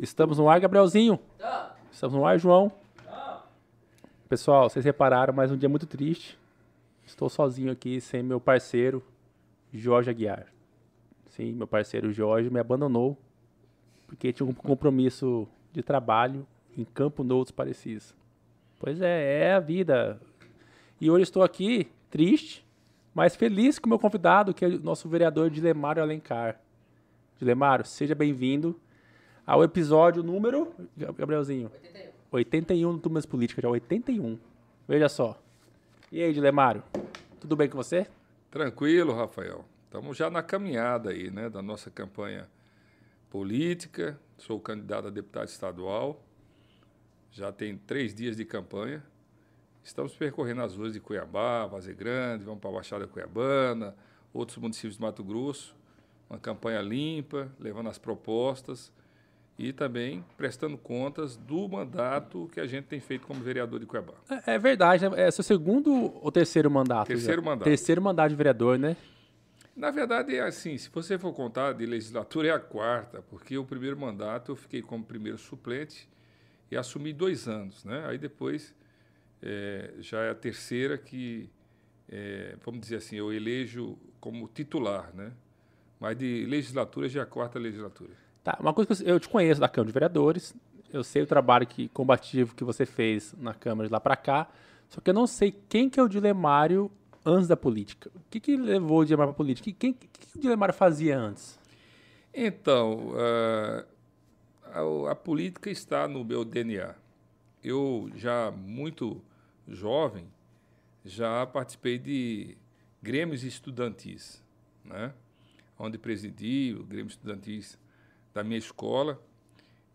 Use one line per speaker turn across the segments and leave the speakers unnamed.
Estamos no ar, Gabrielzinho. Estamos no ar, João. Pessoal, vocês repararam, mais um dia muito triste. Estou sozinho aqui, sem meu parceiro, Jorge Aguiar. Sim, meu parceiro Jorge me abandonou porque tinha um compromisso de trabalho em Campo Novo dos Parecis. Pois é, é a vida. E hoje estou aqui, triste, mas feliz com o meu convidado, que é o nosso vereador Dilemário Alencar. Dilemário, seja bem-vindo ao episódio número. Gabrielzinho. 81. 81 do Turmas Políticas, já 81. Veja só. E aí, Dilemário? Tudo bem com você?
Tranquilo, Rafael. Estamos já na caminhada aí, né, da nossa campanha política. Sou candidato a deputado estadual. Já tem três dias de campanha. Estamos percorrendo as ruas de Cuiabá, Vazia Grande, vamos para a Baixada Cuiabana, outros municípios de Mato Grosso. Uma campanha limpa, levando as propostas e também prestando contas do mandato que a gente tem feito como vereador de Cuiabá.
É, é verdade, né? É seu segundo ou terceiro mandato?
Terceiro já? mandato.
Terceiro mandato de vereador, né?
Na verdade, é assim, se você for contar de legislatura, é a quarta, porque o primeiro mandato eu fiquei como primeiro suplente e assumi dois anos, né? Aí depois é, já é a terceira que, é, vamos dizer assim, eu elejo como titular, né? Mas de legislatura já é a quarta legislatura.
Tá, uma coisa que eu te conheço da Câmara de Vereadores, eu sei o trabalho que, combativo que você fez na Câmara de lá para cá, só que eu não sei quem que é o Dilemário antes da política. O que, que levou o Dilemário para a política? O que, que, que o Dilemário fazia antes?
Então, uh, a, a, política está no meu DNA. Eu, já muito jovem, já participei de grêmios estudantis, né? onde presidi o Grêmio Estudantis da minha escola.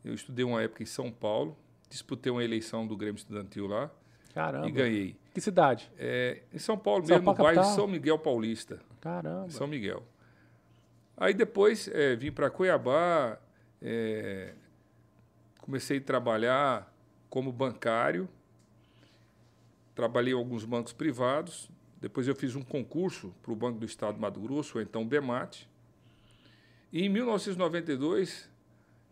Eu estudei uma época em São Paulo, disputei uma eleição do Grêmio Estudantil lá.
Caramba.
E ganhei.
Que cidade?
É, em São Paulo São mesmo, Paulo, no bairro? São Miguel Paulista.
Caramba.
São Miguel. Aí depois é, vim para Cuiabá, é, comecei a trabalhar como bancário, trabalhei em alguns bancos privados, depois eu fiz um concurso para o Banco do Estado do Mato Grosso, ou então BEMAT, e em 1992,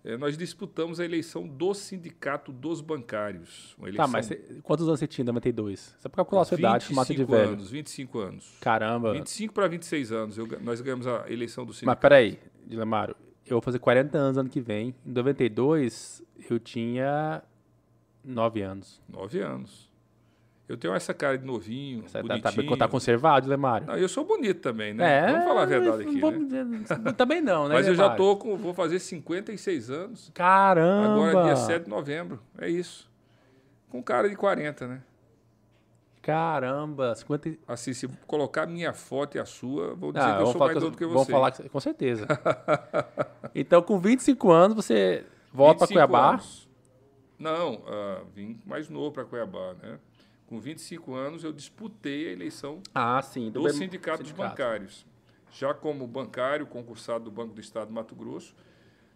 eh, nós disputamos a eleição do Sindicato dos Bancários. Eleição...
Tá, mas você, quantos anos você tinha em 92? Você pode calcular a sua idade, mata de velho.
anos, 25 anos.
Caramba.
25 para 26 anos. Eu, nós ganhamos a eleição do Sindicato.
Mas peraí, Dilemaro, eu vou fazer 40 anos ano que vem. Em 92, eu tinha 9 anos.
9 anos. Eu tenho essa cara de novinho, Você
tá, bonitinho. Tá, tá conservado, Lemário?
Não, eu sou bonito também, né? É, Vamos falar a verdade aqui, vou,
né? Também não, né,
Mas eu já tô com... Vou fazer 56 anos.
Caramba!
Agora, dia 7 de novembro. É isso. Com cara de 40, né?
Caramba! 50...
Assim, se colocar minha foto e a sua, vou dizer ah, que eu sou mais novo que você. Vamos
falar com certeza. então, com 25 anos, você volta para Cuiabá? Anos.
Não, uh, vim mais novo para Cuiabá, né? Com 25 anos, eu disputei a eleição
ah, sim,
do, do sindicato, sindicato dos bancários. Já como bancário, concursado do Banco do Estado do Mato Grosso,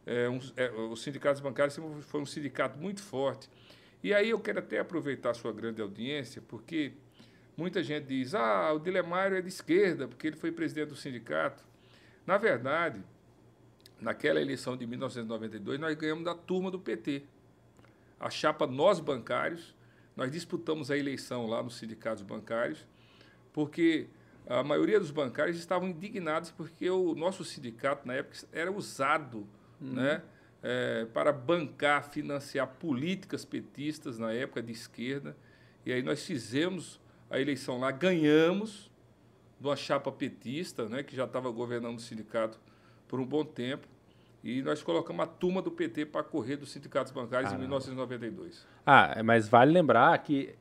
é, um, é, os sindicatos bancários foi um sindicato muito forte. E aí eu quero até aproveitar a sua grande audiência, porque muita gente diz, ah, o Dilemário é de esquerda, porque ele foi presidente do sindicato. Na verdade, naquela eleição de 1992, nós ganhamos da turma do PT. A chapa Nós Bancários, nós disputamos a eleição lá nos sindicatos bancários, porque a maioria dos bancários estavam indignados porque o nosso sindicato, na época, era usado uhum. né, é, para bancar, financiar políticas petistas, na época de esquerda. E aí nós fizemos a eleição lá, ganhamos de uma chapa petista, né, que já estava governando o sindicato por um bom tempo. E nós colocamos a turma do PT para correr dos sindicatos bancários ah, em 1992.
Ah, mas vale lembrar que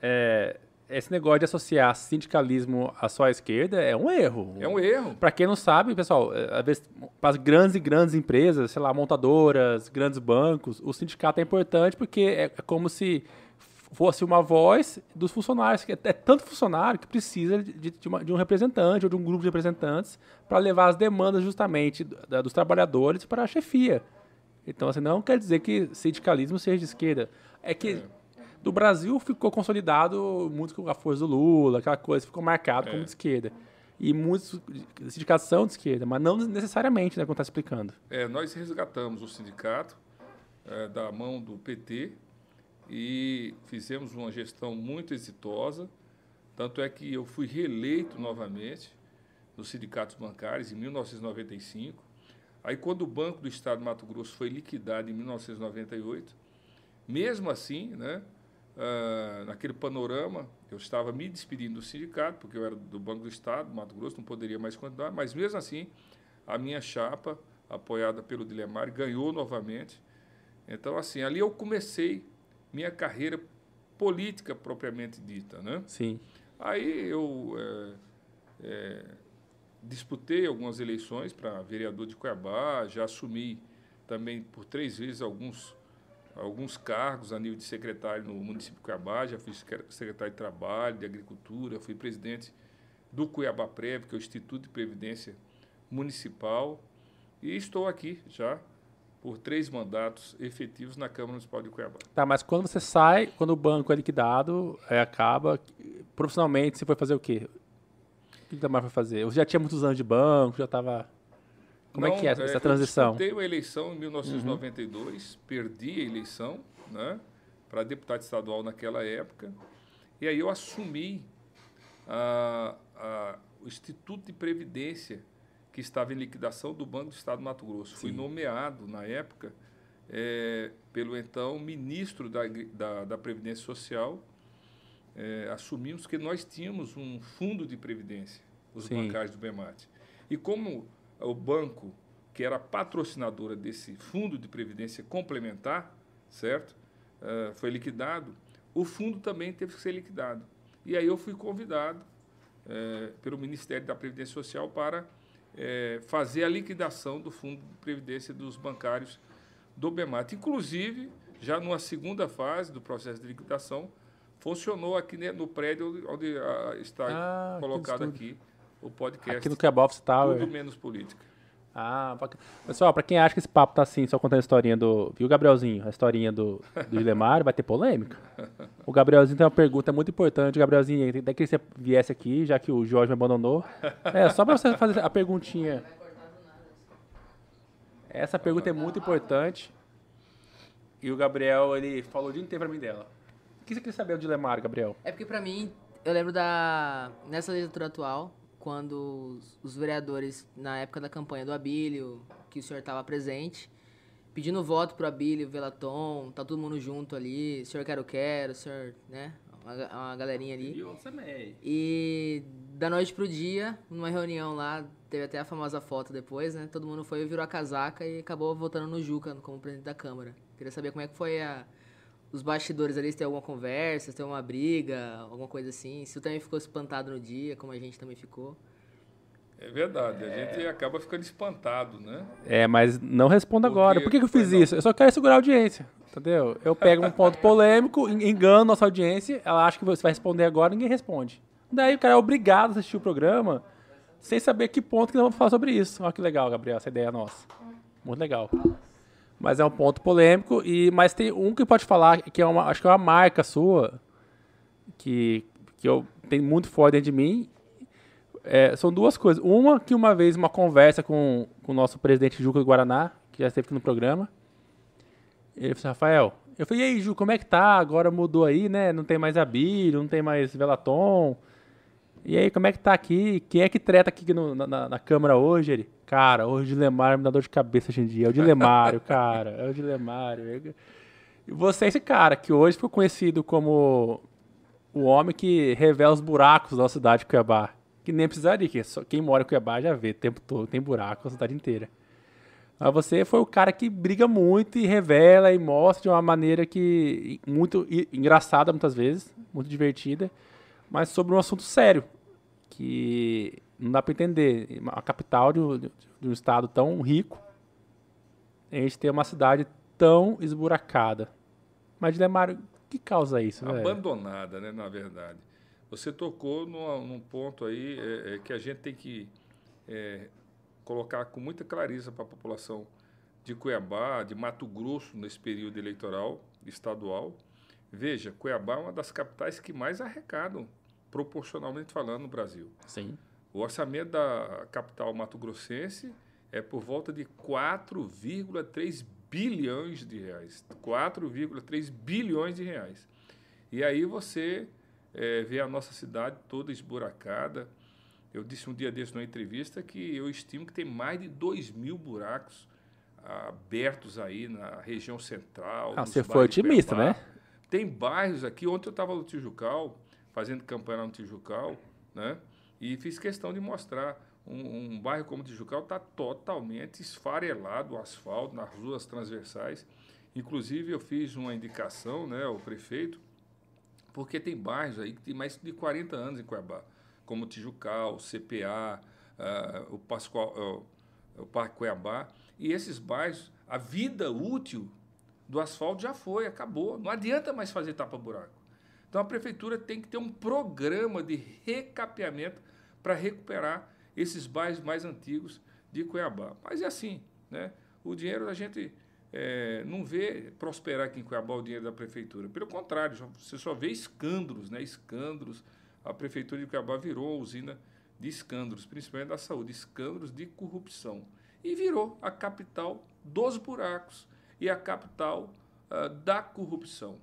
é, esse negócio de associar sindicalismo à só esquerda é um erro.
É um erro.
Para quem não sabe, pessoal, é, às vezes, para as grandes e grandes empresas, sei lá, montadoras, grandes bancos, o sindicato é importante porque é, é como se fosse uma voz dos funcionários, que é, é tanto funcionário que precisa de, de, uma, de um representante ou de um grupo de representantes para levar as demandas justamente da, dos trabalhadores para a chefia. Então, assim, não quer dizer que sindicalismo seja de esquerda. É que é. do Brasil ficou consolidado muito com a força do Lula, aquela coisa, ficou marcado é. como de esquerda. E muitos sindicatos são de esquerda, mas não necessariamente, né, como está explicando.
É, nós resgatamos o sindicato, é, da mão do PT e fizemos uma gestão muito exitosa. Tanto é que eu fui reeleito novamente nos sindicatos bancários em 1995. Aí, quando o Banco do Estado de Mato Grosso foi liquidado em 1998, mesmo assim, né, uh, naquele panorama, eu estava me despedindo do sindicato, porque eu era do Banco do Estado, do Mato Grosso, não poderia mais continuar, mas mesmo assim, a minha chapa, apoiada pelo Dilemar, ganhou novamente. Então, assim, ali eu comecei minha carreira política propriamente dita, né?
Sim.
Aí eu é, é, disputei algumas eleições para vereador de Cuiabá, já assumi também por três vezes alguns, alguns cargos a nível de secretário no município de Cuiabá, já fui secretário de Trabalho, de Agricultura, fui presidente do Cuiabá Prev, que é o Instituto de Previdência Municipal, e estou aqui já por três mandatos efetivos na Câmara Municipal de Cuiabá.
Tá, mas quando você sai, quando o banco é liquidado, é, acaba, profissionalmente você foi fazer o quê? O que mais foi fazer? Você já tinha muitos anos de banco, já estava... Como Não, é que é essa é, transição?
Eu a eleição em 1992, uhum. perdi a eleição, né, para deputado estadual naquela época, e aí eu assumi a, a, o Instituto de Previdência que estava em liquidação do Banco do Estado do Mato Grosso. Sim. Fui nomeado, na época, é, pelo então ministro da, da, da Previdência Social. É, assumimos que nós tínhamos um fundo de previdência, os Sim. bancários do BEMAT. E como o banco, que era patrocinadora desse fundo de previdência complementar, certo? Uh, foi liquidado, o fundo também teve que ser liquidado. E aí eu fui convidado uh, pelo Ministério da Previdência Social para é, fazer a liquidação do Fundo de Previdência dos bancários do BEMAT. Inclusive, já numa segunda fase do processo de liquidação, funcionou aqui no prédio onde ah, está ah, colocado aqui o podcast.
Aqui no Kebab Tower.
Tudo menos política.
Ah, pessoal, para quem acha que esse papo tá assim, só contando a historinha do. Viu, Gabrielzinho? A historinha do, do Gilemar, vai ter polêmica. O Gabrielzinho tem uma pergunta muito importante, Gabrielzinho. Até que você viesse aqui, já que o Jorge me abandonou. É, só para você fazer a perguntinha. Essa pergunta é muito importante. E o Gabriel, ele falou o dia inteiro pra mim dela. O que você queria saber do Dilemar, Gabriel?
É porque pra mim, eu lembro da. Nessa legislatura atual, quando os, vereadores, na época da campanha do Abílio, que o senhor estava presente, pedindo voto pro Abílio, Velaton, tá todo mundo junto ali, senhor quero quero, senhor, né? Uma, uma galerinha ali.
E
da noite pro dia, numa reunião lá, teve até a famosa foto depois, né? Todo mundo foi, virou a casaca e acabou votando no Juca como presidente da Câmara. Queria saber como é que foi a, os bastidores ali, se tem alguma conversa, se tem uma briga, alguma coisa assim. Se tu também ficou espantado no dia, como a gente também ficou.
É verdade, é... a gente acaba ficando espantado, né?
É, mas não responda agora. Por que, que eu fiz isso? Eu só quero segurar a audiência, entendeu? Eu pego um ponto polêmico, engano nossa audiência, ela acha que você vai responder agora, ninguém responde. Daí o cara é obrigado a assistir o programa sem saber que ponto que nós vamos falar sobre isso. Olha que legal, Gabriel, essa ideia é nossa. Muito legal. Mas é um ponto polêmico. E, mas tem um que pode falar, que é uma, acho que é uma marca sua, que, que eu tenho muito forte dentro de mim. É, são duas coisas. Uma, que uma vez, uma conversa com, com o nosso presidente Juca do Guaraná, que já esteve aqui no programa. Ele falou assim, Rafael, eu falei, e aí, Ju, como é que tá? Agora mudou aí, né? Não tem mais Abílio, não tem mais Velaton. E aí, como é que tá aqui? Quem é que treta aqui no, na, na, Câmara hoje? Ele, cara, hoje o Dilemário me dá dor de cabeça hoje em dia. É o Dilemário, cara. É o Dilemário. E você é esse cara que hoje ficou conhecido como o homem que revela os buracos da cidade de Cuiabá. Que nem precisaria, que só quem mora em Cuiabá já vê o tempo todo, tem buraco a cidade inteira. Mas você foi o cara que briga muito e revela e mostra de uma maneira que muito engraçada muitas vezes, muito divertida mas sobre um assunto sério, que não dá para entender. A capital de, de, um estado tão rico, a gente tem uma cidade tão esburacada. Mas, Lemário, o que causa isso?
Abandonada, né, na verdade. Você tocou num ponto aí é, é, que a gente tem que é, colocar com muita clareza para a população de Cuiabá, de Mato Grosso, nesse período eleitoral estadual. Veja, Cuiabá é uma das capitais que mais arrecadam proporcionalmente falando, no Brasil.
Sim.
O orçamento da capital mato-grossense é por volta de 4,3 bilhões de reais. 4,3 bilhões de reais. E aí você é, vê a nossa cidade toda esburacada. Eu disse um dia desse numa entrevista que eu estimo que tem mais de 2 mil buracos abertos aí na região central.
Ah, você foi otimista, né?
Tem bairros aqui. Ontem eu estava no Tijucal, fazendo campanha no Tijucal, né? E fiz questão de mostrar um, um bairro como Tijucal está totalmente esfarelado o asfalto nas ruas transversais. Inclusive, eu fiz uma indicação né, ao prefeito, porque tem bairros aí que tem mais de 40 anos em Cuiabá, como Tijucal, CPA, uh, ah, o, Pascoal, uh, o Parque Cuiabá. E esses bairros, a vida útil do asfalto já foi, acabou. Não adianta mais fazer tapa-buraco. Então, a prefeitura tem que ter um programa de recapeamento para recuperar esses bairros mais antigos de Cuiabá. Mas é assim, né? O dinheiro a gente é, não vê prosperar aqui em Cuiabá o dinheiro da prefeitura. Pelo contrário, você só vê escândalos, né? Escândalos. A prefeitura de Cuiabá virou usina de escândalos, principalmente da saúde, escândalos de corrupção. E virou a capital dos buracos e a capital uh, da corrupção.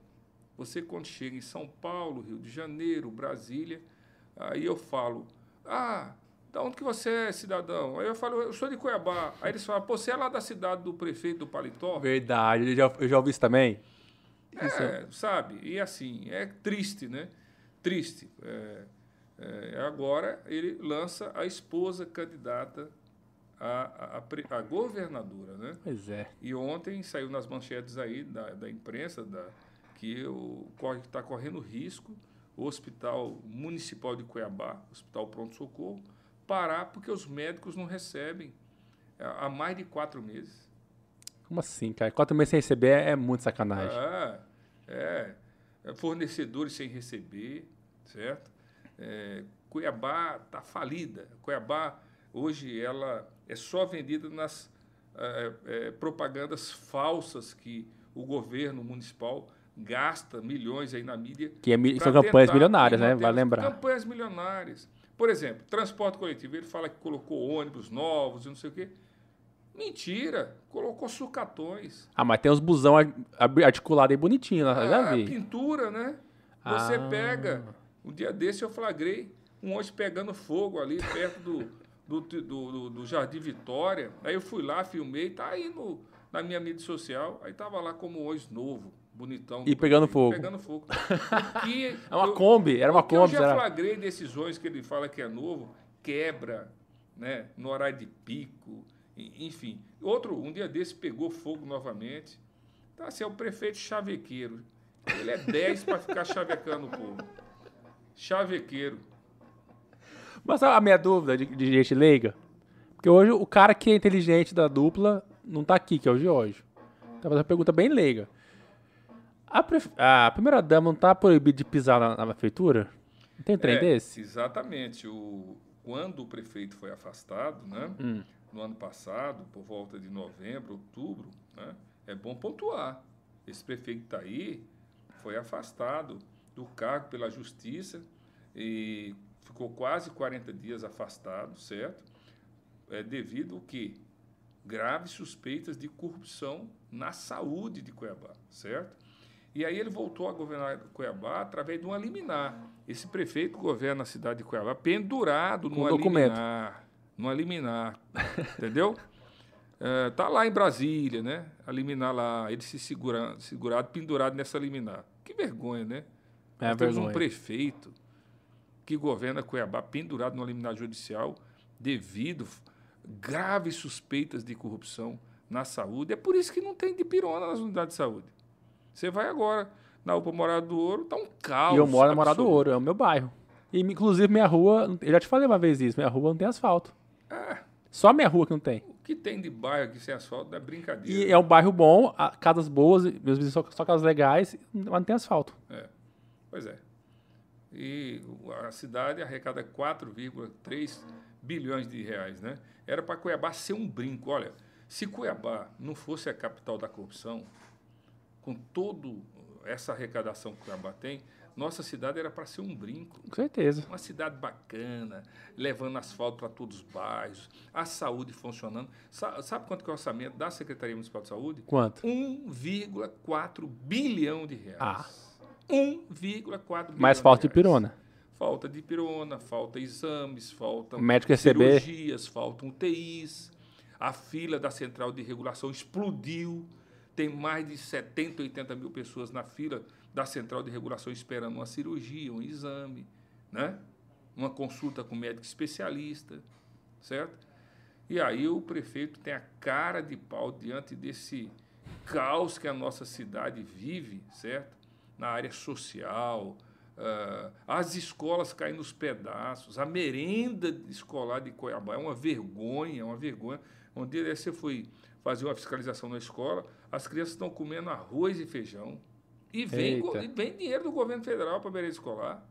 Você, quando chega em São Paulo, Rio de Janeiro, Brasília, aí eu falo, ah, da onde que você é, cidadão? Aí eu falo, eu sou de Cuiabá. Aí eles falam, pô, você é lá da cidade do prefeito do Paletó?
Verdade, eu já, eu já ouvi isso também.
É, isso. sabe? E assim, é triste, né? Triste. É, é, agora ele lança a esposa candidata a, a, a, governadora, né?
Pois é.
E ontem saiu nas manchetes aí da, da imprensa da, que o corre está correndo risco o Hospital Municipal de Cuiabá, Hospital Pronto Socorro, parar porque os médicos não recebem é, há mais de quatro meses.
Como assim, cara? Quatro meses sem receber é muito sacanagem.
Ah, é, é fornecedores sem receber, certo? É, Cuiabá está falida. Cuiabá, hoje, ela é só vendida nas é, é, propagandas falsas que o governo municipal gasta milhões aí na mídia.
Que é, são campanhas milionárias, né? Vai lembrar.
Campanhas milionárias. Por exemplo, transporte coletivo, ele fala que colocou ônibus novos e não sei o quê. Mentira, colocou sucatões.
Ah, mas tem uns busão articulados aí bonitinho, né? já
ah, vi. pintura, né? Você ah. pega, um dia desse eu flagrei um ônibus pegando fogo ali perto do, do, do, do, do Jardim Vitória. Aí eu fui lá, filmei, tá aí no, na minha mídia social, aí tava lá como ônibus novo bonitão.
E pegando fogo.
Pegando fogo.
Que é uma eu, Kombi, era uma Kombi.
Eu já flagrei decisões que ele fala que é novo, quebra, né, no horário de pico, enfim. Outro, um dia desse, pegou fogo novamente. Então, assim, é o prefeito chavequeiro. Ele é 10 para ficar chavecando o povo. Chavequeiro.
Mas a minha dúvida de, de gente leiga, porque hoje o cara que é inteligente da dupla não está aqui, que é o Jorge. Então, uma pergunta bem leiga. A, pref... a primeira dama não está proibida de pisar na, na, prefeitura? Não tem trem é, desse?
Exatamente. O, quando o prefeito foi afastado, né, hum. no ano passado, por volta de novembro, outubro, né, é bom pontuar. Esse prefeito está aí foi afastado do cargo pela justiça e ficou quase 40 dias afastado, certo? É devido ao quê? Graves suspeitas de corrupção na saúde de Cuiabá, certo? E aí ele voltou a governar Cuiabá através de um liminar. Esse prefeito governa a cidade de Cuiabá pendurado no liminar. No liminar. entendeu? É, tá lá em Brasília, né? A liminar lá, ele se segurando, segurado, pendurado nessa liminar. Que vergonha, né?
É Nós temos
um prefeito que governa Cuiabá pendurado no liminar judicial devido graves suspeitas de corrupção na saúde. É por isso que não tem de pirona nas unidades de saúde. Você vai agora na UPA Morada do Ouro, tá um caos.
E eu moro na Morada do Ouro, é o meu bairro. E, inclusive, minha rua, eu já te falei uma vez isso, minha rua não tem asfalto. É. Só minha rua que não tem.
O que tem de bairro aqui sem asfalto é brincadeira.
E é um bairro bom, casas boas, meus vizinhos só, só casas legais, mas não tem asfalto.
É. Pois é. E a cidade arrecada 4,3 bilhões de reais, né? Era para Cuiabá ser um brinco. Olha, se Cuiabá não fosse a capital da corrupção, com toda essa arrecadação que o Cuiabá tem, Nossa cidade era para ser um brinco.
Com certeza.
Uma cidade bacana, levando asfalto para todos os bairros, a saúde funcionando. Sa- Sabe quanto que é o orçamento da Secretaria Municipal de Saúde?
Quanto?
1,4 bilhão de reais.
Ah.
1,4 bilhão
Mais falta de pirona.
Falta de pirona, falta exames, faltam
Médico receber.
cirurgias, faltam UTIs. A fila da central de regulação explodiu. Tem mais de 70, 80 mil pessoas na fila da central de regulação esperando uma cirurgia, um exame, né? uma consulta com médico especialista, certo? E aí o prefeito tem a cara de pau diante desse caos que a nossa cidade vive, certo? Na área social, ah, as escolas caem nos pedaços, a merenda escolar de Cuiabá é uma vergonha, é uma vergonha. Um dia desse eu fui fazer uma fiscalização na escola, as crianças estão comendo arroz e feijão e vem, e vem dinheiro do governo federal para a merenda escolar,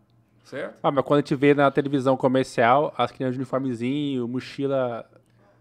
certo?
Ah, mas quando a gente vê na televisão comercial, as crianças de uniformezinho, mochila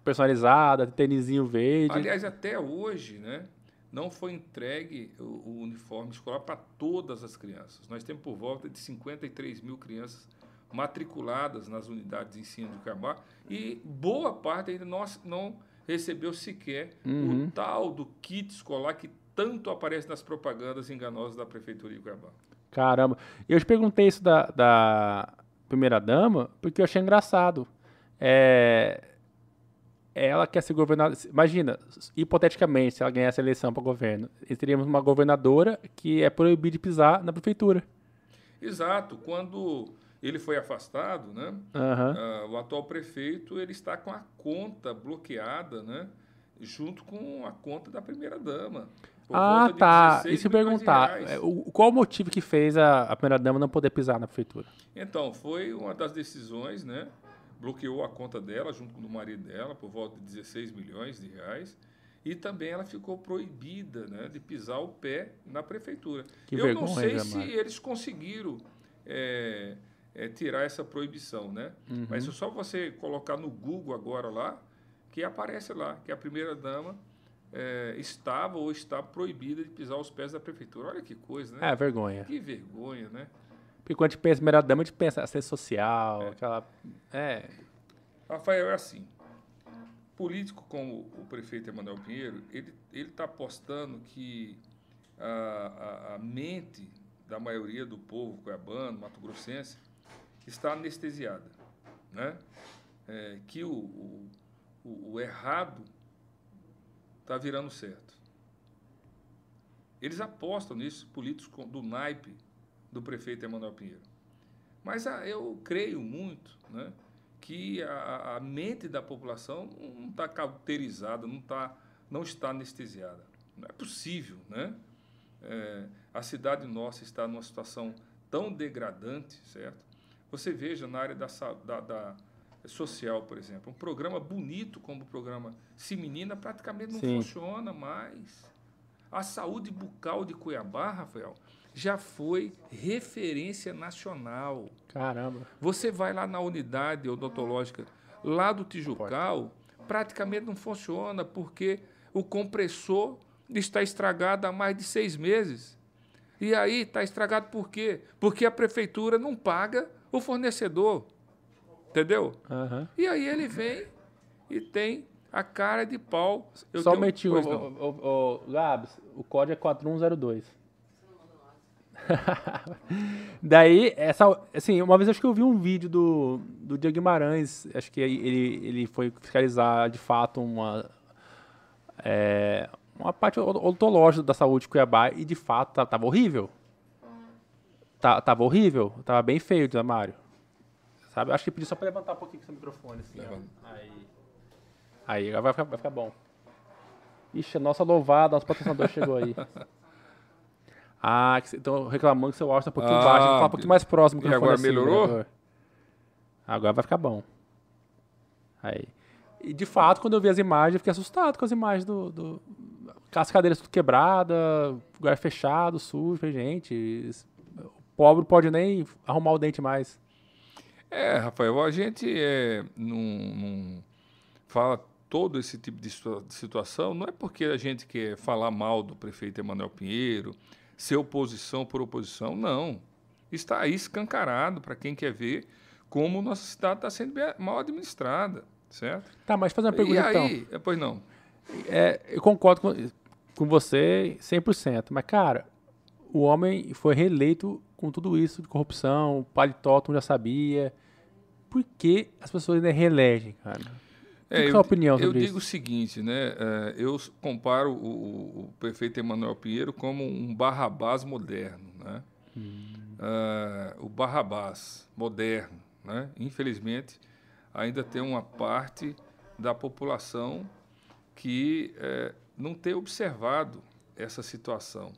personalizada, tênisinho verde.
Aliás, até hoje, né, não foi entregue o, o uniforme escolar para todas as crianças. Nós temos por volta de 53 mil crianças matriculadas nas unidades de ensino de Cuiabá e boa parte ainda não, não recebeu sequer o tal do kit escolar que tanto aparece nas propagandas enganosas da Prefeitura de Cuiabá.
Caramba. Eu te perguntei isso da, da primeira-dama porque eu achei engraçado. É, ela quer ser governadora. Imagina, hipoteticamente, se ela ganhasse a eleição para governo, teríamos uma governadora que é proibida de pisar na prefeitura.
Exato. Quando ele foi afastado, né,
Aham.
Ah, o atual prefeito ele está com a conta bloqueada, né? Junto com a conta da primeira dama.
Ah, tá.
16
Isso eu
milhões de
perguntar. é, o- Qual o motivo que fez a, a primeira-dama não poder pisar na prefeitura?
Então, foi uma das decisões, né? Bloqueou a conta dela junto com o do marido dela por volta de 16 milhões de reais. E também ela ficou proibida né, de pisar o pé na prefeitura.
Que
Eu
vergonha,
não sei
Zé
se eles conseguiram é, é, tirar essa proibição, né?
Uhum.
Mas é só você colocar no Google agora lá, que aparece lá, que a primeira-dama é, estava ou está proibida de pisar os pés da prefeitura. Olha que coisa, né?
É, vergonha.
Que vergonha, né?
Porque quando a gente pensa em primeira-dama, a gente pensa assistência social, aquela... É,
Rafael, é assim. Político como o prefeito Emanuel Pinheiro, ele está apostando que a, a, a mente da maioria do povo cuiabano, mato-grossense, está anestesiada. Né? É, que o, o, o- errado está virando certo. Eles apostam nisso, políticos do naipe do prefeito Emanuel Pinheiro. Mas ah, eu creio muito né, que a, a mente da população não está cauterizada, não, tá, não está anestesiada. Não é possível. Né? É, a cidade nossa está numa situação tão degradante, certo? Você veja na área da, da- da social, por exemplo, um programa bonito como o programa Se Menina praticamente não
Sim.
funciona mais. A saúde bucal de Cuiabá, Rafael, já foi referência nacional.
caramba.
Você vai lá na unidade odontológica lá do Tijucal, praticamente não funciona porque o compressor está estragado há mais de seis meses. E aí está estragado por quê? Porque a prefeitura não paga o fornecedor. Entendeu?
Aham.
E aí ele vem e tem a cara de pau. Eu
Só
não.
ô, ô, ô, Gabs, o código é 4102. Daí, essa, assim, uma vez acho que eu vi um vídeo do, do Diego Guimarães, acho que ele, ele foi fiscalizar de fato uma, é, uma parte od- odontológica da saúde de Cuiabá e de fato ta- tava horrível. Tá, tava horrível, tava bem feio, Zé Mário. Sabe? Acho que pedi só pra levantar um pouquinho com esse microfone. Assim, ó. Aí, aí agora vai ficar, vai ficar bom. Ixi, nossa louvada, nosso patrocinador chegou aí. Ah, que então reclamando que seu áudio tá um pouquinho
Ah,
baixo, que falar um pouquinho mais próximo. do
e agora melhorou?
agora. Agora vai ficar bom. Aí. E de fato, quando eu vi as imagens, eu fiquei assustado com as imagens do. do as cadeiras tudo quebrada, lugar fechado, sujo. Gente, isso- o pobre pode nem arrumar o dente mais.
É, Rafael, a gente é, não, não fala todo esse tipo de situa- de situação, não é porque a gente quer falar mal do prefeito Emanuel Pinheiro, ser oposição por oposição, não. está aí escancarado para quem quer ver como nossa cidade está sendo mal administrada, certo?
Tá, mas fazer uma pergunta
e aí,
então.
Pois não.
É, eu concordo com, com você 100%, mas cara, o homem foi reeleito com tudo isso de corrupção, paletó, tu já sabia. Por que as pessoas ainda reelegem, cara?
É,
Qual é a opinião
eu
sobre
digo o seguinte, né? Uh, eu comparo o, o, prefeito Emanuel Pinheiro como um Barrabás moderno, né? Hum. Uh, o Barrabás moderno, né? Infelizmente, ainda tem uma parte da população que uh, não tem observado essa situação.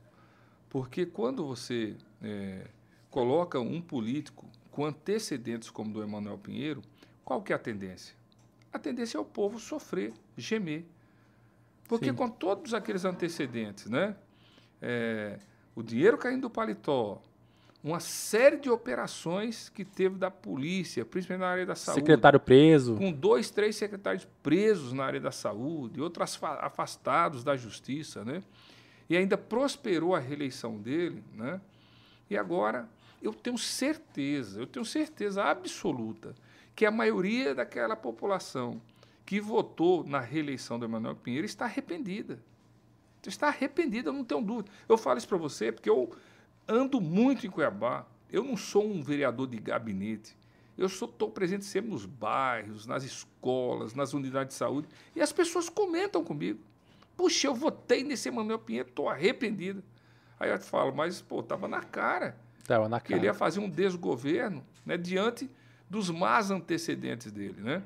Porque quando você é, coloca um político com antecedentes como do Emanuel Pinheiro, qual que é a tendência? A tendência é o povo sofrer, gemer. Porque Sim. com todos aqueles antecedentes, né? É, o dinheiro caindo do paletó, uma série de operações que teve da polícia, principalmente na área da saúde.
Secretário preso.
Com dois, três secretários presos na área da saúde, outros afastados da justiça, né? E ainda prosperou a reeleição dele, né? E agora eu tenho certeza, eu tenho certeza absoluta que a maioria daquela população que votou na reeleição do Emanuel Pinheiro está arrependida. Está arrependida, não tenho dúvida. Eu falo isso para você porque eu ando muito em Cuiabá. Eu não sou um vereador de gabinete. Eu estou presente sempre nos bairros, nas escolas, nas unidades de saúde. E as pessoas comentam comigo. Puxa, eu votei nesse Emanuel Pinheiro, estou arrependido. Aí eu falo, mas, pô, estava na cara.
Estava na cara.
Ele ia fazer um desgoverno né, diante dos más antecedentes dele. Né?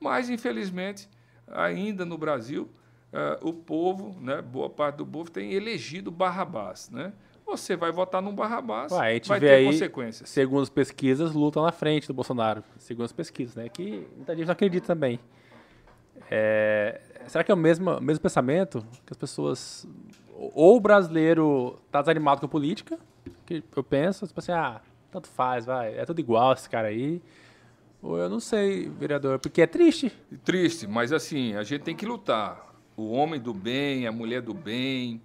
Mas, infelizmente, ainda no Brasil, uh, o povo, né, boa parte do povo, tem elegido Barrabás. Né? Você vai votar num Barrabás, Ué, vai ter aí, consequências.
Segundo as pesquisas, lutam na frente do Bolsonaro. Segundo as pesquisas, né? Que muita gente não acredita também. É, será que é o mesmo, mesmo pensamento que as pessoas. Ou o brasileiro está desanimado com a política, que eu penso, tipo assim, ah, tanto faz, vai, é tudo igual esse cara aí. Ou eu não sei, vereador, porque é triste.
Triste, mas assim, a gente tem que lutar. O homem do bem, a mulher do bem,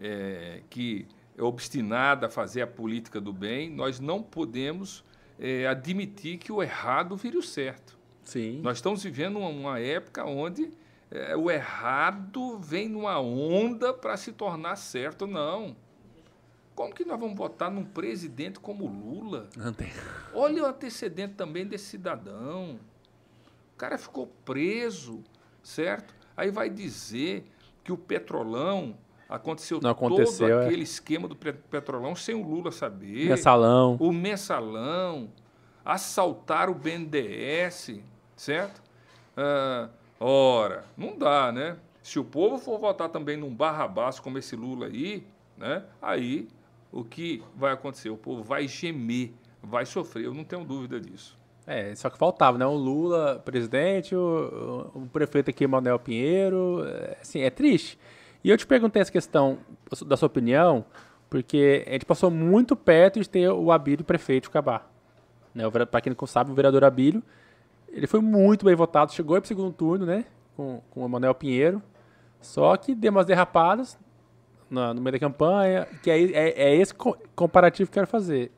é, que é obstinada a fazer a política do bem, nós não podemos é, admitir que o errado vire o certo.
Sim.
Nós estamos vivendo uma, uma época onde é, o errado vem numa onda para se tornar certo. Não. Como que nós vamos votar num presidente como Lula?
Tem.
Olha o antecedente também desse cidadão. O cara ficou preso, certo? Aí vai dizer que o petrolão aconteceu,
Não aconteceu
todo
é.
aquele esquema do petrolão sem o Lula saber.
Mensalão.
O mensalão. Assaltar o BNDES certo? Ah, ora, não dá, né? Se o povo for votar também num barrabaço como esse Lula aí, né? Aí o que vai acontecer? O povo vai gemer, vai sofrer, eu não tenho dúvida disso.
É, só que faltava, né? O Lula, presidente, o, o prefeito aqui, Manuel Pinheiro. É, assim, é triste. E eu te perguntei essa questão da sua opinião, porque a gente passou muito perto de ter o Abílio prefeito Cabá. Né? Para quem não sabe, o vereador Abílio ele foi muito bem votado, chegou para o segundo turno, né? Com, com o Manuel Pinheiro. Só que deu umas derrapadas no, no meio da campanha, que é, é, é, esse comparativo que eu quero fazer.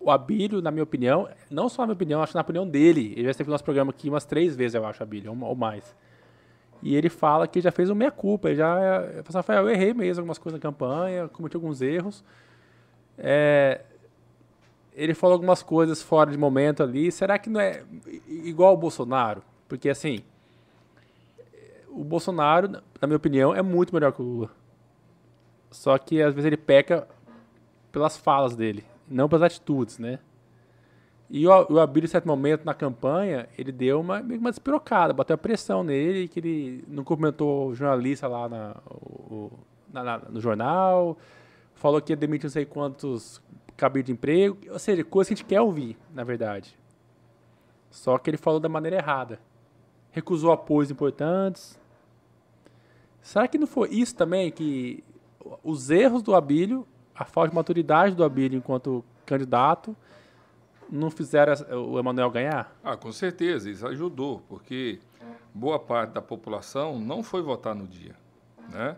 O Abílio, na minha opinião, não só na minha opinião, acho que na opinião dele, ele já esteve no nosso programa aqui umas três vezes, eu acho, Abílio, ou mais. E ele fala que já fez o meia-culpa, ele já, ele fala, Rafael, eu errei mesmo algumas coisas na campanha, cometi alguns erros. É, ele falou algumas coisas fora de momento ali. Será que não é igual ao Bolsonaro? Porque, assim, o Bolsonaro, na minha opinião, é muito melhor que o Lula. Só que, às vezes, ele peca pelas falas dele, não pelas atitudes, né? E o, o Abílio, em certo momento, na campanha, ele deu uma, uma despirocada, bateu a pressão nele, que ele não cumprimentou o jornalista lá na, o, na, na, no jornal, falou que ia demitir não sei quantos cabide de emprego, ou seja, coisa que a gente quer ouvir, na verdade. Só que ele falou da maneira errada. Recusou apoios importantes. Será que não foi isso também que os erros do Abílio, a falta de maturidade do Abílio enquanto candidato, não fizeram o Emanuel ganhar?
Ah, com certeza, isso ajudou, porque boa parte da população não foi votar no dia, né?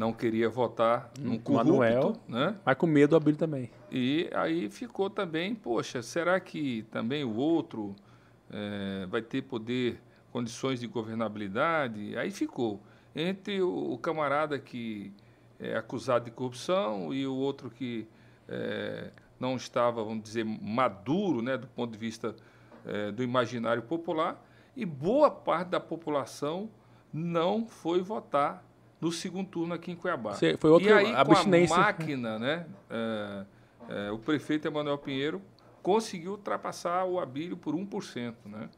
Não queria votar num corrupto,
Manuel.
né?
Mas com medo do Abílio também.
E aí ficou também, poxa, será que também o outro eh, vai ter poder, condições de governabilidade? Aí ficou entre o, o camarada que é acusado de corrupção e o outro que eh, não estava, vamos dizer, maduro, né, do ponto de vista eh, do imaginário popular, e boa parte da população não foi votar no segundo turno aqui em Cuiabá.
Você- foi outro-
e aí,
abstinência.
com a máquina, né, eh, eh, o prefeito Emanuel Pinheiro conseguiu ultrapassar o Abílio por 1%. Né?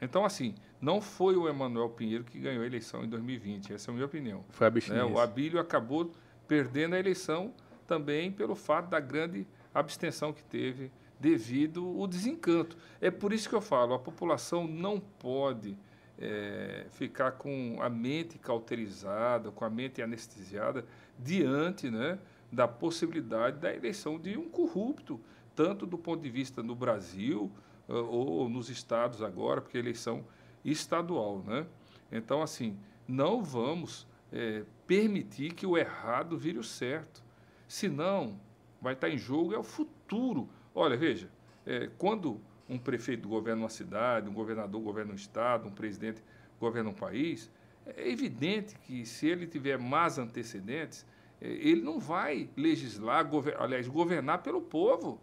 Então, assim, não foi o Emanuel Pinheiro que ganhou a eleição em 2020, essa é a minha opinião.
Foi a
né?
abstinência.
O Abílio acabou perdendo a eleição também pelo fato da grande abstenção que teve devido ao desencanto. É por isso que eu falo, a população não pode eh, ficar com a mente cauterizada, com a mente anestesiada diante né, da possibilidade da eleição de um corrupto, tanto do ponto de vista no Brasil eh, ou nos estados agora, porque é eleição estadual. Né? Então, assim, não vamos eh, permitir que o errado vire o certo. Senão, vai estar em jogo é o futuro. Olha, veja, eh, quando um prefeito governa uma cidade, um governador governa um estado, um presidente governa um país, é evidente que se ele tiver más antecedentes, eh, ele não vai legislar, gover- aliás, governar pelo povo.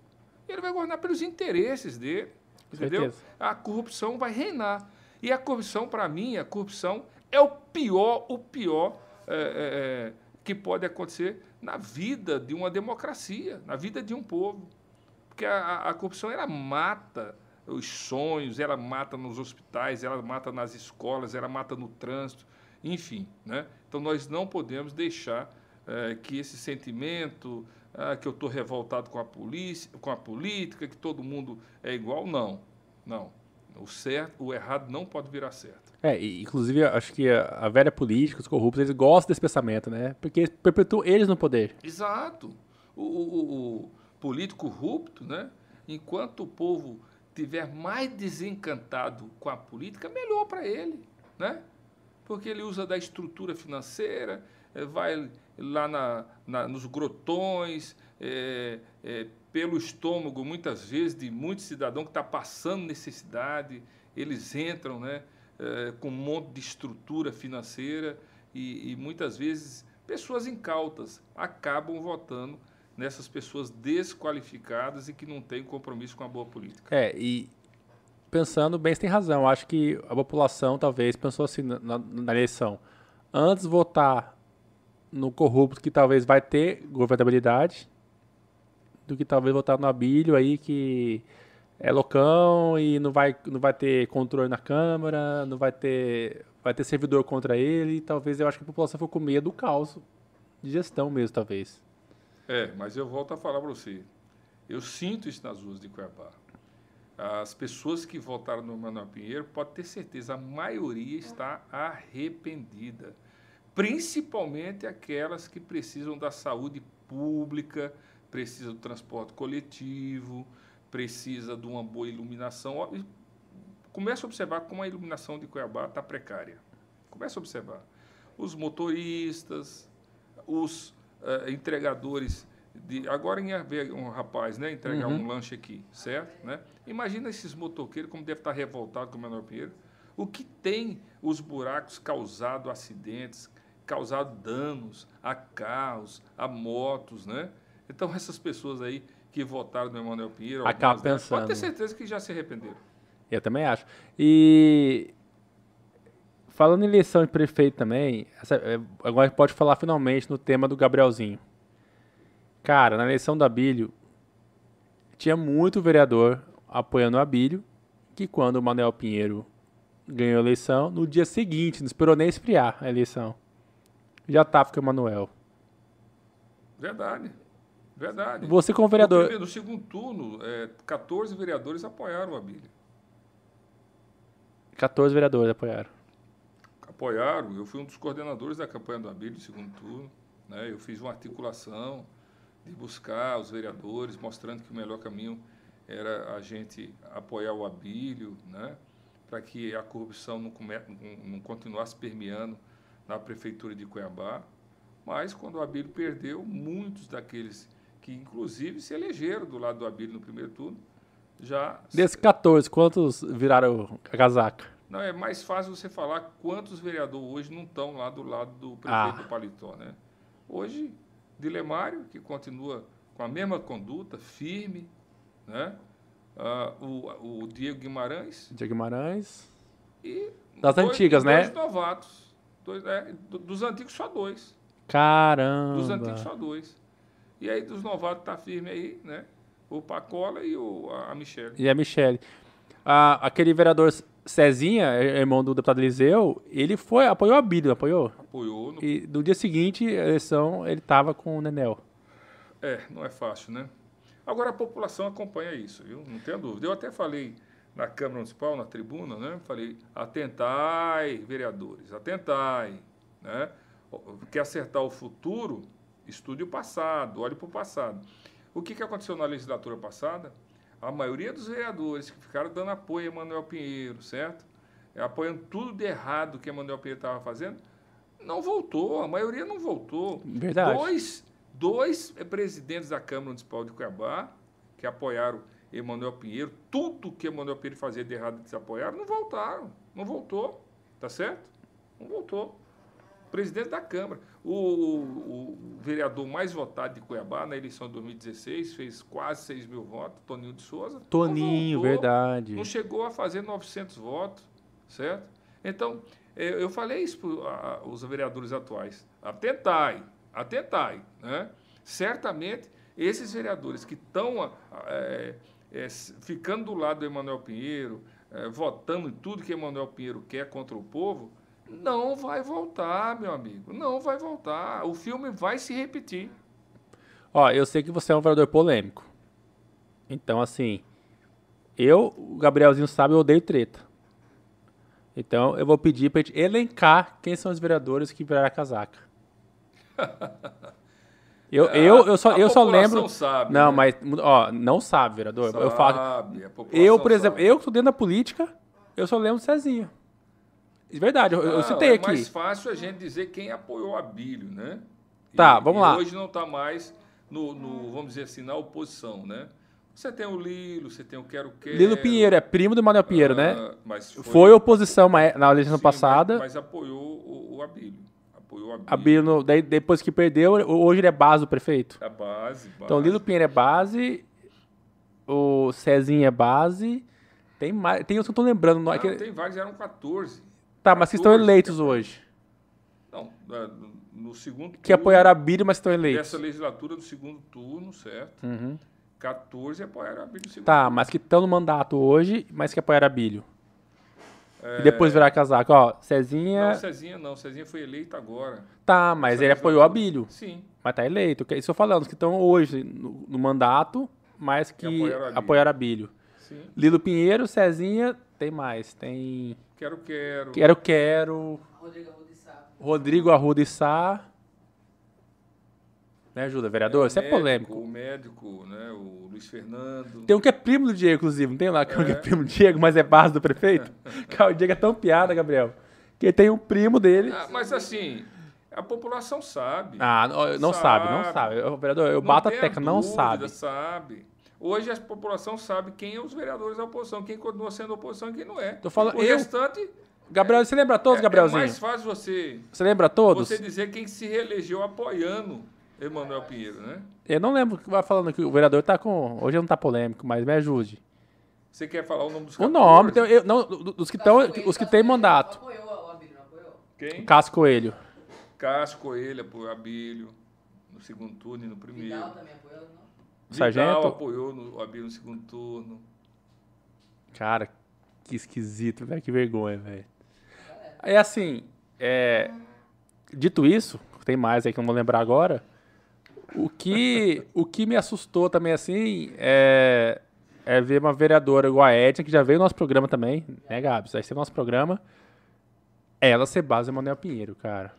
Ele vai governar pelos interesses dele. Entendeu?
Certeza.
A corrupção vai reinar. E a corrupção, para mim, a corrupção é o pior, o pior é, é, é, que pode acontecer na vida de uma democracia, na vida de um povo. Porque a, a- corrupção, ela mata os sonhos, ela mata nos hospitais, ela mata nas escolas, ela mata no trânsito, enfim. Né? Então, nós não podemos deixar eh, que esse sentimento, ah, que eu estou revoltado com a polícia, com a política, que todo mundo é igual, não. Não. O certo, o errado não pode virar certo.
É, e, inclusive, acho que a, a velha política, os corruptos, eles gostam desse pensamento, né? Porque perpetua eles no poder.
Exato. O- o- o político corrupto, né? enquanto o povo tiver mais desencantado com a política, melhor para ele. Né? Porque ele usa da estrutura financeira, eh, vai lá na, na- nos grotões, eh, eh, pelo estômago, muitas vezes, de muitos cidadãos que estão passando necessidade, eles entram né, eh, com um monte de estrutura financeira e, e muitas vezes pessoas incautas acabam votando nessas pessoas desqualificadas e que não têm compromisso com a boa política.
É, e pensando bem, você tem razão. Acho que a população talvez pensou assim na, na- na eleição. Antes votar no corrupto que talvez vai ter governabilidade do que talvez votar no Abílio aí que é loucão e não vai, não vai ter controle na Câmara, não vai ter, vai ter servidor contra ele. Talvez eu acho que a população ficou com medo do caos de gestão mesmo, talvez.
É, mas eu volto a falar para você. Eu sinto isso nas ruas de Cuiabá. As pessoas que votaram no Manuel Pinheiro, pode ter certeza, a maioria está arrependida. Principalmente aquelas que precisam da saúde pública, precisam do transporte coletivo, precisa de uma boa iluminação. Ó, Comece a observar como a iluminação de Cuiabá está precária. Comece a observar. Os motoristas, os eh, entregadores de agora em ver um rapaz né entregar um lanche aqui certo né? Imagina esses motoqueiros como deve estar revoltado com o menor Pinheiro. O que tem os buracos causado acidentes causado danos a carros a motos né? Então essas pessoas aí que votaram no Emanuel Pinheiro delas, pode ter
pensando.
certeza que já se arrependeram.
Eu também acho. E falando em eleição de prefeito também, essa- é, agora a gente pode falar finalmente no tema do Gabrielzinho. Cara, na eleição do Abílio, tinha muito vereador apoiando o Abílio, que quando o Manuel Pinheiro ganhou a eleição, no dia seguinte, não esperou nem esfriar a eleição. Já tava com o Manuel.
verdade verdade
Você como
no,
vereador,
primeiro, no segundo turno é, 14 vereadores apoiaram o Abílio
14 vereadores apoiaram.
Apoiaram. Eu fui um dos coordenadores da campanha do Abílio, segundo turno. Né? Eu fiz uma articulação de buscar os vereadores, mostrando que o melhor caminho era a gente apoiar o Abílio, né? para que a corrupção não, come, não continuasse permeando na prefeitura de Cuiabá. Mas quando o Abílio perdeu, muitos daqueles que inclusive se elegeram do lado do Abílio no primeiro turno, já...
Desses 14, quantos viraram a casaca?
Não, é mais fácil você falar quantos vereadores hoje não estão lá do lado do prefeito
Ah.
do Paletó, né? Hoje, Dilemário, que continua com a mesma conduta, firme, né? Ah, o, o Diego Guimarães
Diego Guimarães.
e...
Das antigas, né?
Dois novatos. Dois, é, do- dos antigos, só dois.
Caramba.
Dos antigos, só dois. E aí, dos novatos, tá firme aí, né? O Pacola e o, a, Michelle.
E a Michele. Ah, aquele vereador Cezinha, irmão do deputado Eliseu, ele foi, apoiou a Bíblia, apoiou?
Apoiou no
E no dia seguinte, a eleição, ele tava com o Nenel.
É, não é fácil, né? Agora a população acompanha isso, viu? Não tenha dúvida. Eu até falei na Câmara Municipal, na tribuna, né? Falei, atentai, vereadores, atentai, né? Quer acertar o futuro? Estude o passado, olhe para o passado. O que, que aconteceu na legislatura passada? A maioria dos vereadores que ficaram dando apoio a Manuel Pinheiro, certo? Apoiando tudo de errado que Manuel Pinheiro estava fazendo, não voltou, a maioria não voltou.
Verdade.
Dois, dois presidentes da Câmara Municipal de Cuiabá, que apoiaram Emanuel Pinheiro, tudo que Emanuel Pinheiro fazia de errado eles apoiaram, não voltaram. Não voltou. Tá certo? Não voltou. Presidente da Câmara. O, o- o vereador mais votado de Cuiabá na eleição de 2016 fez quase 6 mil votos, Toninho de Souza.
Toninho,
voltou.
verdade.
Não chegou a fazer 900 votos, certo? Então, eh, eu falei isso para os vereadores atuais. Atentai, atentai. Né? Certamente, esses vereadores que estão eh, s- ficando do lado do Emanuel Pinheiro, eh, votando em tudo que Emanuel Pinheiro quer contra o povo, não vai voltar, meu amigo. Não vai voltar. O filme vai se repetir.
Ó, eu sei que você é um vereador polêmico. Então, assim, eu, o Gabrielzinho sabe, eu odeio treta. Então, eu vou pedir pra gente elencar quem são os vereadores que viraram a casaca. Eu, eu, eu só,
A
eu só lembro.
sabe,
não,
né?
mas, ó, não sabe, vereador. eu falo.
Sabe, a população
Eu, por exemplo,
sabe.
eu que tô dentro da política, eu só lembro do Cezinha. De verdade, eu, eu
Não,
citei
é
aqui.
mais fácil a gente dizer quem apoiou a Bílio, né?
Tá, vamos lá.
Hoje não está mais no, no, vamos dizer assim, na oposição, né? Você tem o Lilo, você tem o Quero Quero.
Lilo Pinheiro, é primo do Manuel Pinheiro, né?
ah, Mas
Foi oposição ma- na eleição passada.
Mas, mas apoiou o, o Abílio. Apoiou o Abílio.
A Bino, daí, depois que perdeu, hoje ele é base do prefeito.
A base, base.
Então, Lilo Pinheiro é base, o Cezinha é base. Tem mais. Tem outros que eu tô lembrando. Não, é
Não,
que-
tem vários, eram 14.
Tá, mas que estão
14,
eleitos hoje.
Não, é, no segundo
Que
turno
apoiaram a Bíblia, mas estão eleitos.
Dessa legislatura do segundo turno, certo?
Uhum.
14 apoiaram a Bílio no segundo
Tá,
turno.
mas que estão no mandato hoje, mas que apoiaram a Bílio.
É,
E depois virar casaco. Ó, Cezinha.
Não, Cezinha não. Cezinha foi eleito agora.
Tá, mas
Essa
ele apoiou a. Bílio.
Sim.
Mas tá eleito. que- Isso eu falando, os que estão hoje no, no mandato, mas que,
Bílio.
apoiaram a Bílio.
Sim.
Lilo Pinheiro, Cezinha, tem mais. Tem.
Quero, quero.
Quero, quero.
Rodrigo Arruda e Sá.
Rodrigo Arruda e Sá. Me ajuda, vereador?
o
Isso é
médico,
polêmico.
O médico, né? O Luiz Fernando.
Tem um que é primo do Diego, inclusive. Não tem lá que é um que é primo do Diego, mas é base do prefeito? Cara, o Diego é tão piada, Gabriel. Que tem um primo dele.
Ah, mas assim, a população sabe.
Ah, não, não sabe, não
Sabe.
sabe. Eu, vereador, eu
Não
bato a tecla, não
dúvida,
sabe.
sabe. Hoje a população sabe quem é os vereadores da oposição, quem continua sendo oposição e quem não é.
Tô falando-
o
eu-
restante
Gabriel, você lembra todos,
é, é
Gabrielzinho?
mais fácil você,
Você lembra todos?
você dizer quem se reelegeu apoiando Emanuel Pinheiro, né?
Eu não lembro que vai falando que o vereador tá com. Hoje não tá polêmico, mas me ajude.
Você quer falar o nome dos
O
14?
nome, então, eu, não, do- dos que estão, os que tem mandato.
Apoiou o Abílio, não apoiou?
Quem?
Cássio Coelho.
Cássio Coelho apoiou Abílio no segundo turno e no primeiro.
Vidal também apoiou, não?
Vidal
Sargento?
apoiou no Abílio no segundo turno.
Cara, que esquisito, velho. Que vergonha, velho. É assim, é, dito isso, tem mais aí que eu não vou lembrar agora. O que, o que me assustou também, assim, é, é ver uma vereadora igual a Edna, que já veio no nosso programa também, né, Gabs? Vai ser nosso programa. Ela ser base Manuel Pinheiro, cara.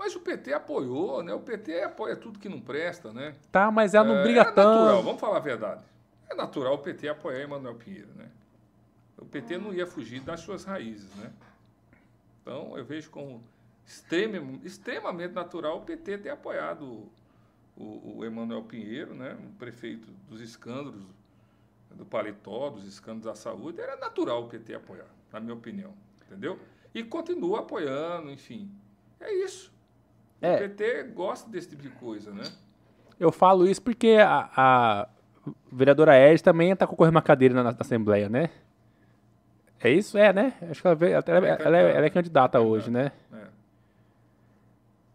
Mas o PT apoiou, né? O PT apoia tudo que não presta, né?
Tá, mas ela não
É,
briga
é natural,
tanto.
vamos falar a verdade. É natural o PT apoiar Emanuel Pinheiro, né? O PT não ia fugir das suas raízes, né? Então, eu vejo como extremamente, extremamente natural o PT ter apoiado o, o Emanuel Pinheiro, né, o prefeito dos escândalos do paletó, dos escândalos da saúde, era natural o PT apoiar, na minha opinião, entendeu? E continua apoiando, enfim. É isso. É. O PT gosta desse tipo de coisa, né?
Eu falo isso porque a, a vereadora Ed também está concorrendo uma cadeira na, na, Assembleia, né? É isso? É, né? Acho que ela, ela, ela, é, ela é, ela é candidata é hoje, né? É.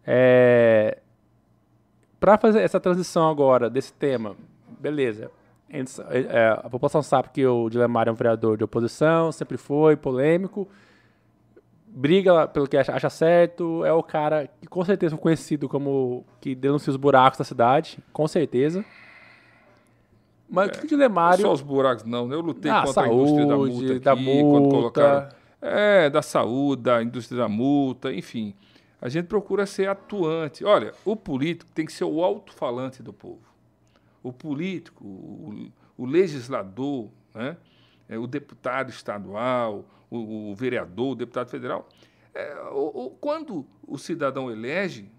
é Para fazer essa transição agora desse tema, beleza. É, a população sabe que o Dilemar é um vereador de oposição, sempre foi polêmico, briga pelo que acha, certo, é o cara que com certeza foi conhecido como que denuncia os buracos da cidade, com certeza. Mas é, o que de Lemário...
Não só os buracos, não. Né? Eu lutei ah, contra saúde, a indústria da multa aqui, da multa. quando colocaram... É, da saúde, da indústria da multa, enfim. A gente procura ser atuante. Olha, o político tem que ser o alto-falante do povo o político, o, o legislador, né? É, o deputado estadual, o, o, vereador, o deputado federal. É, quando o cidadão elege,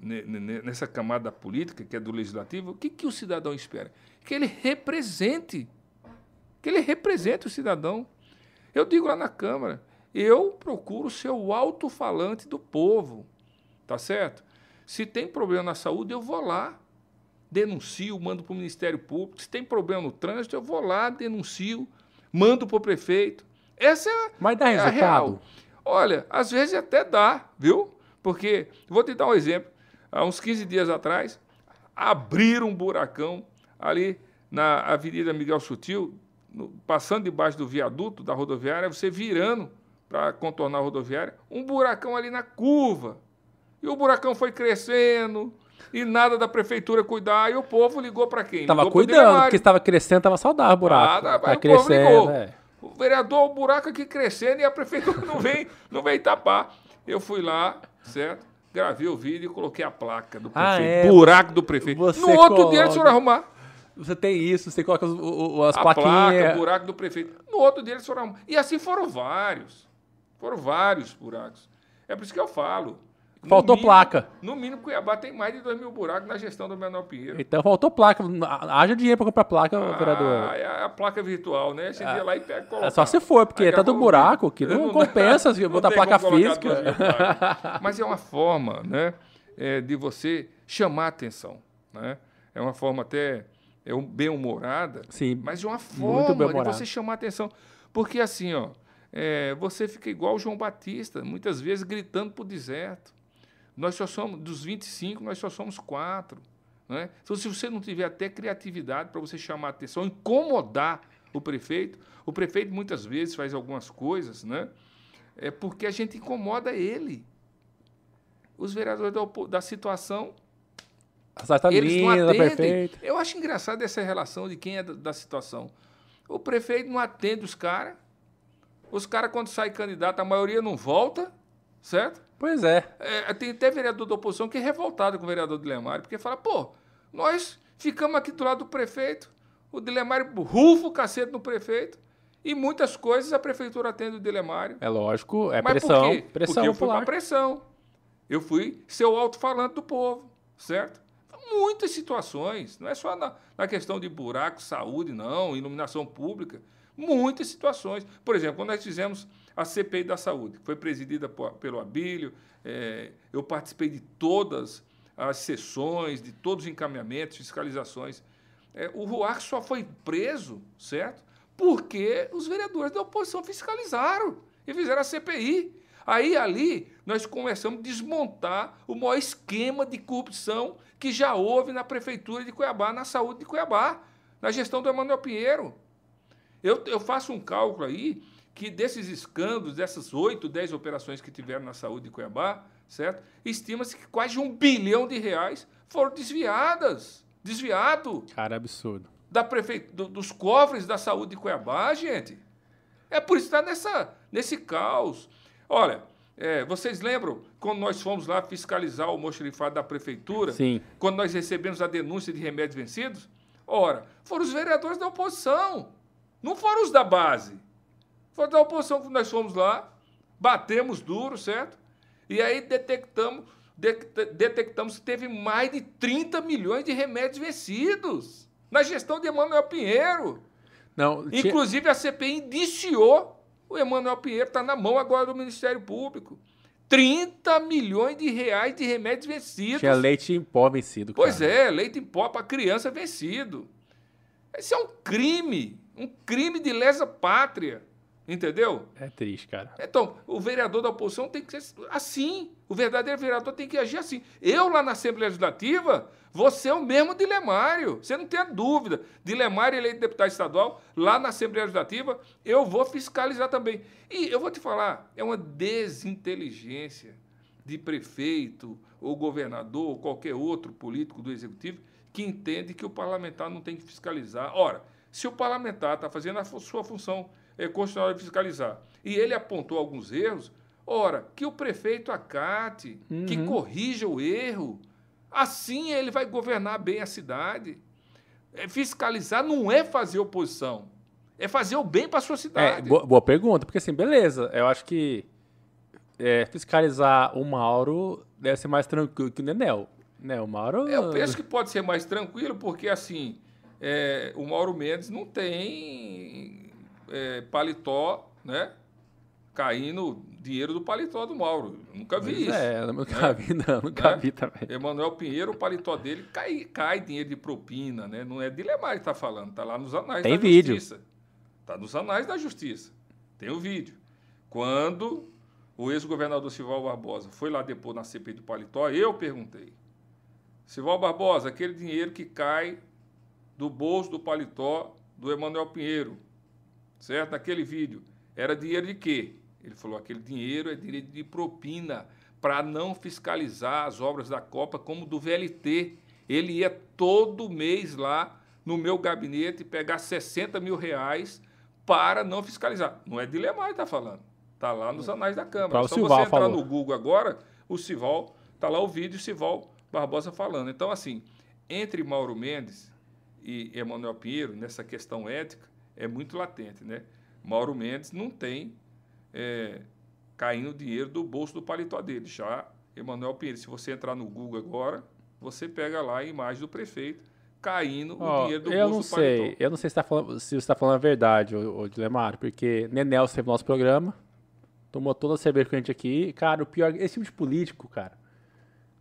nessa camada política, que é do legislativo, o que, que o cidadão espera? Que ele represente, que ele represente o cidadão. Eu digo lá na Câmara, eu procuro ser o alto-falante do povo, tá certo? Se tem problema na saúde, eu vou lá denuncio, mando para o Ministério Público. Se tem problema no trânsito, eu vou lá, denuncio, mando para o prefeito. Essa é,
Mas dá
é
resultado. real.
Olha, às vezes até dá, viu? Porque, vou te dar um exemplo. Há uns 15 dias atrás, abriram um buracão ali na Avenida Miguel Sutil, no, passando debaixo do viaduto da rodoviária, você virando para contornar a rodoviária, um buracão ali na curva. E o buracão foi crescendo, e nada da prefeitura cuidar. E o povo ligou para quem?
Tava
ligou
cuidando, porque estava crescendo, estava saudável o buraco. Ah, tá,
o crescendo, ligou. É. O vereador, o buraco aqui crescendo e a prefeitura não vem, não vem tapar. Eu fui lá, certo? Gravei o vídeo e coloquei a placa do ah, prefeito. Ah, é? Buraco do prefeito. Você no outro coloca... dia eles foram arrumar.
Você tem isso, você coloca as, as
a
plaquinhas.
placa, o buraco do prefeito. No outro dia eles foram arrumar. E assim foram vários. Foram vários buracos. É por isso que eu falo.
Faltou mínimo, placa.
No mínimo, Cuiabá tem mais de 2 mil buracos na gestão do Menor Pinheiro.
Então faltou placa. Haja dinheiro para comprar placa, ah, vereador.
É a placa virtual, né? Gente ah, ia lá e pega
É só se for, porque é tanto buraco que não, não compensa se botar placa física.
Mas é uma forma, né? É, de você chamar atenção. Né? É uma forma até é um, bem humorada,
Sim,
mas de uma forma de você chamar a atenção. Porque assim, ó, é, você fica igual o João Batista, muitas vezes gritando para o deserto. Nós só somos, dos 25, nós só somos quatro. Né? Então, se você não tiver até criatividade para você chamar a atenção, incomodar o prefeito, o prefeito muitas vezes faz algumas coisas, né? É porque a gente incomoda ele. Os vereadores da, da situação.
Tá eles linda, não atendem.
Eu acho engraçado essa relação de quem é da, da situação. O prefeito não atende os caras. Os caras, quando sai candidato, a maioria não volta, certo?
Pois é.
é. Tem até vereador da oposição que é revoltado com o vereador Dilemário, porque fala, pô, nós ficamos aqui do lado do prefeito, o Dilemário rufa o cacete no prefeito, e muitas coisas a prefeitura atende o Dilemário.
É lógico, é Mas pressão. Por quê?
Pressão porque eu fui para pressão. Eu fui ser o alto-falante do povo, certo? Muitas situações, não é só na, na questão de buraco, saúde, não, iluminação pública. Muitas situações. Por exemplo, quando nós fizemos a CPI da Saúde, que foi presidida por, pelo Abílio, é, eu participei de todas as sessões, de todos os encaminhamentos, fiscalizações. É, o RUAC só foi preso, certo? Porque os vereadores da oposição fiscalizaram e fizeram a CPI. Aí ali nós começamos a desmontar o maior esquema de corrupção que já houve na prefeitura de Cuiabá, na saúde de Cuiabá, na gestão do Emanuel Pinheiro. Eu, eu faço um cálculo aí que desses escândalos, dessas oito, dez operações que tiveram na saúde de Cuiabá, certo? Estima-se que quase um bilhão de reais foram desviadas. Desviado.
Cara, absurdo.
Da prefe... Do, dos cofres da saúde de Cuiabá, gente. É por isso que está nessa, nesse caos. Olha, é, vocês lembram quando nós fomos lá fiscalizar o mostrifado da prefeitura?
Sim.
Quando nós recebemos a denúncia de remédios vencidos? Ora, foram os vereadores da oposição. Não foram os da base. Foi da oposição que nós fomos lá, batemos duro, certo? E aí detectamos, detectamos que teve mais de 30 milhões de remédios vencidos na gestão de Emanuel Pinheiro.
Não, tinha-
Inclusive, a CPI indiciou o Emanuel Pinheiro, está na mão agora do Ministério Público. 30 milhões de reais de remédios vencidos.
tinha leite em pó vencido.
Pois
cara.
é, leite em pó para criança vencido. Esse é um crime, um crime de lesa pátria, entendeu?
É triste, cara.
Então, o vereador da oposição tem que ser assim. O verdadeiro vereador tem que agir assim. Eu, lá na Assembleia Legislativa, vou ser o mesmo Dilemário. Você não tenha dúvida. Dilemário eleito deputado estadual, lá na Assembleia Legislativa, eu vou fiscalizar também. E eu vou te falar, é uma desinteligência de prefeito, ou governador, ou qualquer outro político do Executivo, que entende que o parlamentar não tem que fiscalizar. Ora, se o parlamentar está fazendo a sua função é, constitucional de fiscalizar e ele apontou alguns erros, ora, que o prefeito acate, que corrija o erro. Assim ele vai governar bem a cidade. É, fiscalizar não é fazer oposição, é fazer o bem para a sua
É,
cidade.
boa, boa pergunta, porque assim, beleza, eu acho que é, fiscalizar o Mauro deve ser mais tranquilo que o Nenel. Né, o Mauro...
Eu penso que pode ser mais tranquilo, porque assim, é, o Mauro Mendes não tem é, paletó, né? Caindo dinheiro do paletó do Mauro. Eu nunca vi
Pois
isso.
É, eu nunca vi, não, nunca
Né?
vi também.
Emanuel Pinheiro, o paletó dele cai, cai dinheiro de propina, né? Não é Dilemar que está falando, está lá nos anais
Tem
da
vídeo.
justiça. Está nos anais da justiça. Tem o vídeo. Quando o ex-governador Sival Barbosa foi lá depor na CPI do paletó, eu perguntei. Sival Barbosa, aquele dinheiro que cai do bolso do paletó do Emanuel Pinheiro, certo? Naquele vídeo, era dinheiro de quê? Ele falou, aquele dinheiro é dinheiro de propina para não fiscalizar as obras da Copa como do VLT. Ele ia todo mês lá no meu gabinete pegar 60 mil reais para não fiscalizar. Não é Dilemar que está falando. Está lá nos anais da Câmara. Só
Sival
você entrar
falou.
no Google agora, o Sival, está lá o vídeo, o Sival Barbosa falando. Então, assim, entre Mauro Mendes e Emanuel Pinheiro, nessa questão ética, é muito latente, né? Mauro Mendes não tem é, caindo dinheiro do bolso do paletó dele. Já Emanuel Pinheiro, se você entrar no Google agora, você pega lá a imagem do prefeito caindo
Ó,
o dinheiro do
eu
bolso
não
do
sei,
paletó.
eu não sei se, tá falando, se você está falando a verdade, ô, ô Dilemar, porque Nenel esteve no nosso programa, tomou toda a cerveja com a gente aqui. Cara, o pior, esse tipo de político, cara,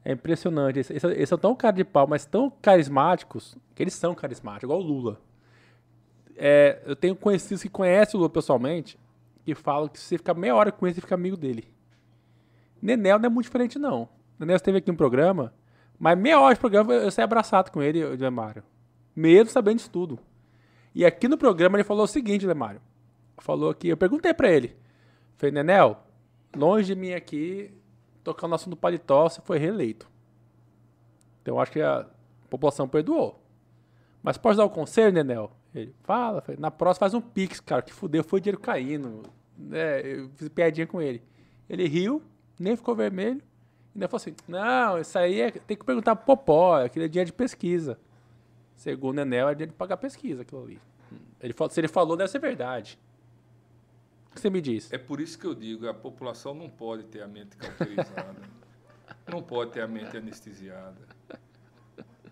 é impressionante. Eles, eles- eles são tão cara de pau, mas tão carismáticos, que eles são carismáticos, igual o Lula. É, eu tenho conhecidos que conhecem o Lula pessoalmente, que falam que se você ficar meia hora com ele, você fica amigo dele. Nenel não é muito diferente, não. Nenel esteve aqui no programa, mas meia hora de programa eu eu saí abraçado com ele, o Lemário. Mesmo sabendo disso tudo. E aqui no programa ele falou o seguinte, Lemário. Falou que, eu perguntei pra ele. Falei, Nenel, longe de mim aqui, tocando no assunto do paletó, você foi reeleito. Então eu acho que a população perdoou. Mas pode dar o conselho, Nenel? Ele, fala, falei, na próxima faz um pix, cara, que fudeu, foi dinheiro caindo. É, eu fiz piadinha com ele. Ele riu, nem ficou vermelho. Ainda falou assim: não, isso aí é, tem que perguntar pro Popó, aquele é dinheiro de pesquisa. Segundo o Nenel, é dinheiro de pagar pesquisa aquilo ali. Ele, se ele falou, deve ser verdade. O que você me diz?
É por isso que eu digo, a população não pode ter a mente cauterizada. não pode ter a mente anestesiada.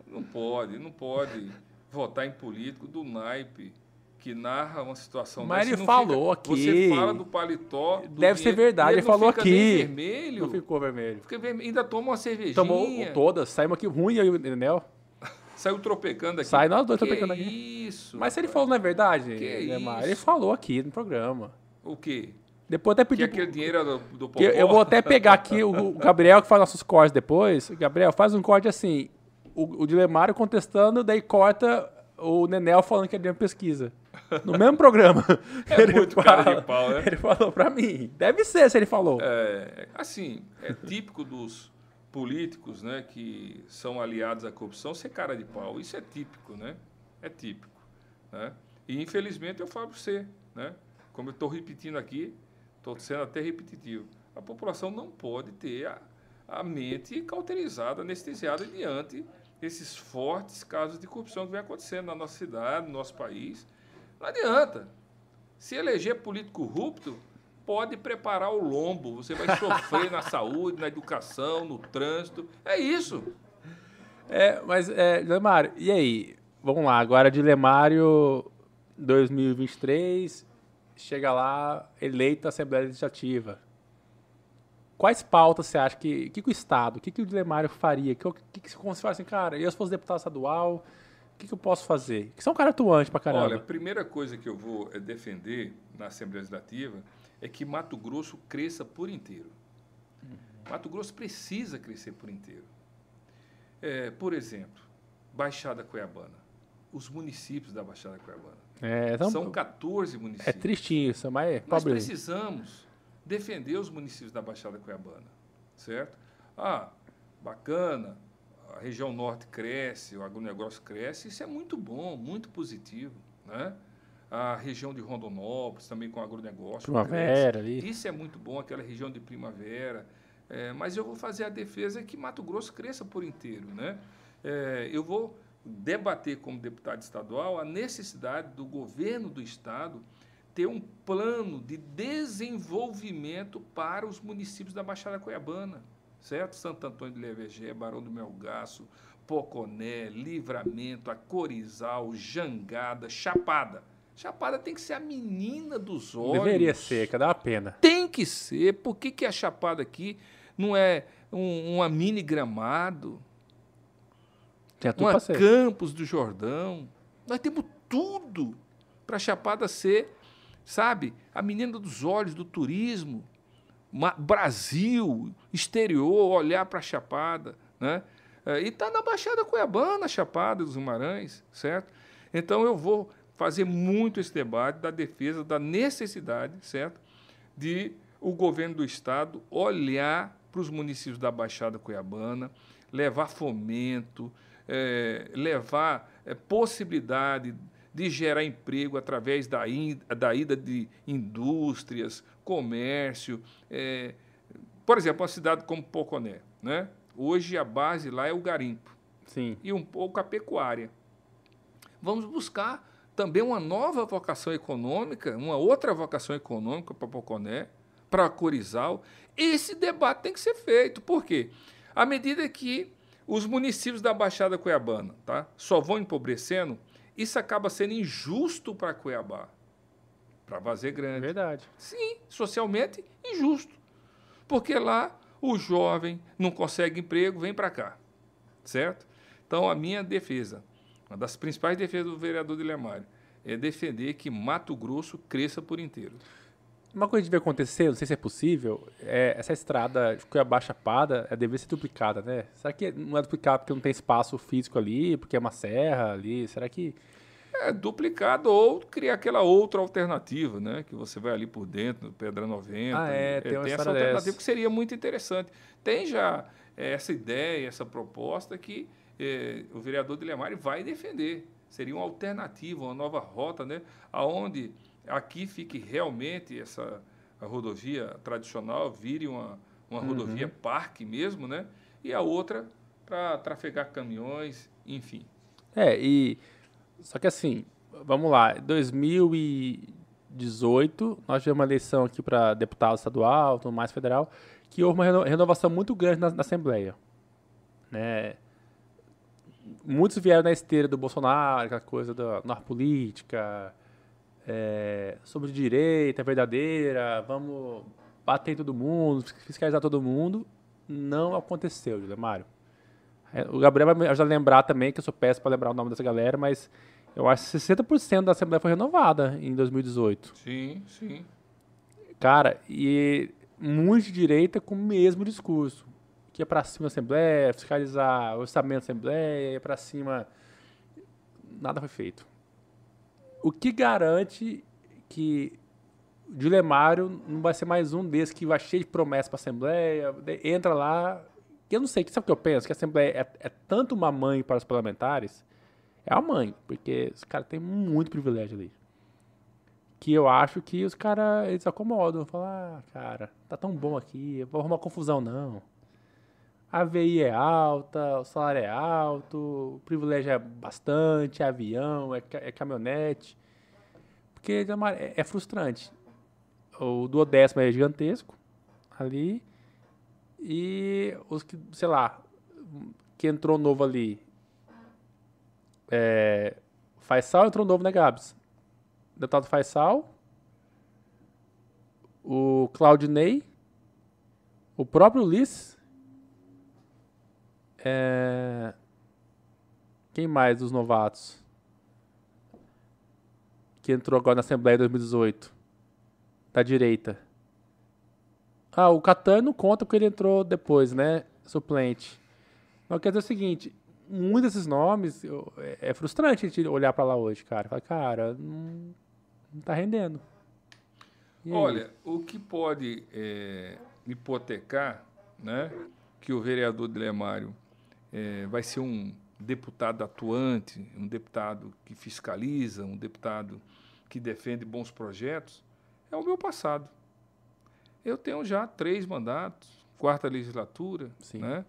Não pode, não pode votar em político do naipe que narra uma situação
Mas ele falou
fica-
aqui.
Você fala do paletó. do
Deve ser verdade, ele
não
falou aqui.
vermelho.
Não ficou vermelho.
Fica vermelho, ainda toma uma cervejinha.
Tomou todas, saímos aqui ruim aí Nenel.
Saiu tropecando aqui.
Sai nós dois
Que
tropecando aqui.
Isso.
Mas se ele falou não é verdade,
Que
Neymar,
isso?
ele falou aqui no programa.
O quê?
Depois até
Que
pedi.
aquele dinheiro do, do
que eu, vou até pegar aqui o, o Gabriel que faz nossos cortes depois. Gabriel, faz um corte assim. O, o Dilemário contestando, daí corta o Nenel falando que ele deu pesquisa. No mesmo programa.
É muito cara de pau, né?
Ele falou pra mim. Deve ser se ele falou.
É, assim, é típico dos políticos, né, que são aliados à corrupção ser cara de pau. Isso é típico, né? É típico, né? E infelizmente eu falo para você, né? Como eu estou repetindo aqui, estou sendo até repetitivo. A população não pode ter a, a mente cauterizada, anestesiada diante desses fortes casos de corrupção que vem acontecendo na nossa cidade, no nosso país. Não adianta. Se eleger político corrupto, pode preparar o lombo. Você vai sofrer na saúde, na educação, no trânsito. É isso.
É, mas, é, Lemário, e aí? Vamos lá, agora de Lemário 2023, chega lá, eleito na Assembleia Legislativa. Quais pautas você acha que, que, que o Estado, o que, que o Lemário faria? Que, que, que, como você fala assim, cara, eu se fosse deputado estadual, o que, que eu posso fazer? Que são um cara atuante pra caramba.
Olha, a primeira coisa que eu vou é, defender na Assembleia Legislativa é que Mato Grosso cresça por inteiro. Uhum. Mato Grosso precisa crescer por inteiro. É, por exemplo, Baixada Cuiabana. Os municípios da Baixada Cuiabana.
É, então,
São 14 municípios.
É tristinho isso, mas é
Nós precisamos defender os municípios da Baixada Cuiabana, certo? Ah, bacana, a região norte cresce, o agronegócio cresce, isso é muito bom, muito positivo, né? A região de Rondonópolis também com agronegócio.
Primavera ali.
Isso é muito bom, aquela região de primavera. É, mas eu vou fazer a defesa que Mato Grosso cresça por inteiro. Né? É, eu vou debater como deputado estadual a necessidade do governo do estado ter um plano de desenvolvimento para os municípios da Baixada Cuiabana, certo? Santo Antônio de Levegé, Barão do Melgaço, Poconé, Livramento, Acorizal, Jangada, Chapada. Chapada tem que ser a menina dos olhos.
Deveria ser, que dá uma pena.
Tem que ser. Por que, que a Chapada aqui não é um, uma mini gramado?
Tem
uma Campos do Jordão. Nós temos tudo para a Chapada ser, sabe, a menina dos olhos do turismo. Brasil, exterior, olhar para a Chapada, né? É, e está na Baixada Cuiabana, Chapada dos Guimarães, certo? Então eu vou fazer muito esse debate da defesa da necessidade, certo, de o governo do estado olhar para os municípios da Baixada Cuiabana, levar fomento, é, levar é, possibilidade de gerar emprego através da, in, da ida de indústrias, comércio. É, por exemplo, uma cidade como Poconé, né? Hoje a base lá é o garimpo.
Sim.
E um pouco a pecuária. Vamos buscar também uma nova vocação econômica, uma outra vocação econômica para Poconé, para Corizal. Esse debate tem que ser feito. Por quê? À medida que os municípios da Baixada Cuiabana tá, só vão empobrecendo, isso acaba sendo injusto para Cuiabá, para Vazia Grande.
Verdade.
Sim, socialmente injusto. Porque lá o jovem não consegue emprego, vem para cá. Certo? Então, a minha defesa uma das principais defesas do vereador Dilemário é defender que Mato Grosso cresça por inteiro.
Uma coisa que deve acontecer, não sei se é possível, é essa estrada de Cuiabá Chapada é, deve ser duplicada, né? Será que não é duplicada porque não tem espaço físico ali, porque é uma serra ali? Será que...
É duplicado ou criar aquela outra alternativa, né? Que você vai ali por dentro, Pedra 90.
Ah, é, tem,
é, tem essa alternativa dessa. que seria muito interessante. Tem já é, essa ideia, essa proposta que eh, o vereador Dilemari vai defender. Seria uma alternativa, uma nova rota, né? Aonde aqui fique realmente essa rodovia tradicional, vire uma, uma uhum. rodovia parque mesmo, né? E a outra para trafegar caminhões, enfim.
É, e só que assim, vamos lá, 2018 nós tivemos uma eleição aqui para deputado estadual, tudo mais federal, que houve uma renovação muito grande na, na Assembleia, né? muitos vieram na esteira do Bolsonaro, aquela coisa da norma política, é, sobre direita verdadeira, vamos bater em todo mundo, fiscalizar todo mundo. Não aconteceu, Mário. É, o Gabriel vai me ajudar a lembrar também, que eu sou péssimo para lembrar o nome dessa galera, mas eu acho que 60% da Assembleia foi renovada em 2018.
Sim, sim.
Cara, e muito de direita com o mesmo discurso que ia para cima da Assembleia, fiscalizar o orçamento da Assembleia, ia para cima. Nada foi feito. O que garante que Dilemário não vai ser mais um desses que vai cheio de promessas para a Assembleia, entra lá. Eu não sei, sabe o que eu penso? Que a Assembleia é, é tanto uma mãe para os parlamentares, é uma mãe, porque os caras têm muito privilégio ali. Que eu acho que os caras eles acomodam, falam, ah, cara, tá tão bom aqui, vou arrumar confusão não a VI é alta, o salário é alto, o privilégio é bastante, é avião, é, é caminhonete. Porque é, é, frustrante. o duodécimo é gigantesco ali. E os que, sei lá, que entrou novo ali. É, Faisal entrou novo, né, Gabs? Deputado Faisal. O Claudinei. O próprio Ulisses. É, quem mais dos novatos? Que entrou agora na Assembleia em 2018. Da direita. Ah, o Catano conta porque ele entrou depois, né? Suplente. Mas quer dizer o seguinte, muitos desses nomes, é, é, frustrante a gente olhar para lá hoje, cara. Falar, cara, não, não tá rendendo.
Olha, o que pode é, hipotecar, né? Que o vereador Dilemário é, vai ser um deputado atuante, um deputado que fiscaliza, um deputado que defende bons projetos, é o meu passado. Eu tenho já três mandatos, quarta legislatura, Sim. né?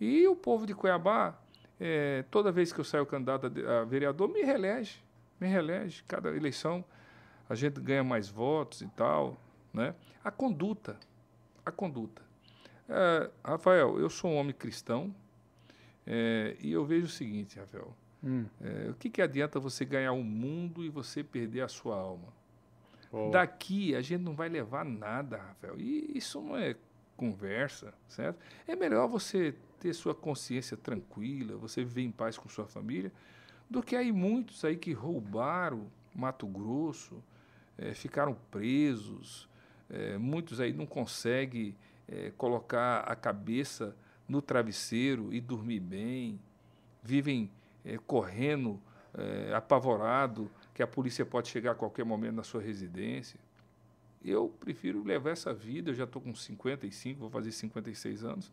E o povo de Cuiabá, é, toda vez que eu saio candidato a, a vereador, me reelege, me reelege. Cada eleição a gente ganha mais votos e tal, né? A conduta, a conduta. É, Rafael, eu sou um homem cristão é, e eu vejo o seguinte, Rafael. Hum. É, o que, que adianta você ganhar o um mundo e você perder a sua alma? Oh. Daqui a gente não vai levar nada, Rafael. E isso não é conversa, certo? É melhor você ter sua consciência tranquila, você viver em paz com sua família, do que aí muitos aí que roubaram Mato Grosso, é, ficaram presos, é, muitos aí não conseguem é, colocar a cabeça no travesseiro e dormir bem, vivem correndo apavorado que a polícia pode chegar a qualquer momento na sua residência. Eu prefiro levar essa vida, eu já estou com 55, vou fazer 56 anos.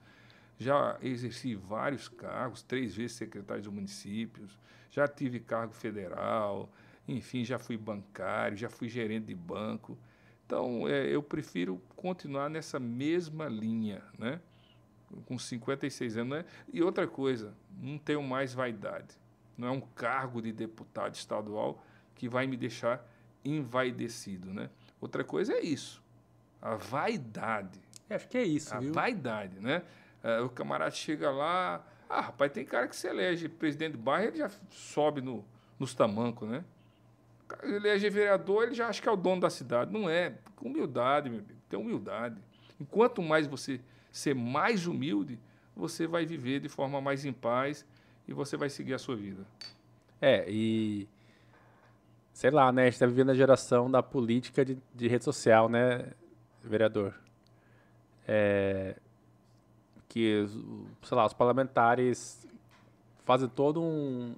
Já exerci vários cargos, três vezes secretário de municípios, já tive cargo federal, enfim, já fui bancário, já fui gerente de banco. Então, é, eu prefiro continuar nessa mesma linha, né? Com 56 anos. Né? E outra coisa, não tenho mais vaidade. Não é um cargo de deputado estadual que vai me deixar envaidecido, né? Outra coisa é isso, a vaidade.
Acho que é isso,
a
viu?
vaidade, né? Uh, o camarada chega lá, ah, rapaz, tem cara que se elege presidente do bairro, ele já sobe no, nos tamancos, né? Elege vereador, ele já acha que é o dono da cidade. Não é. Humildade, meu amigo. Tem humildade. Enquanto mais você ser mais humilde, você vai viver de forma mais em paz e você vai seguir a sua vida.
É, e sei lá, né? A gente tá vivendo a geração da política de, de rede social, né, vereador? É, que, sei lá, os parlamentares fazem todo um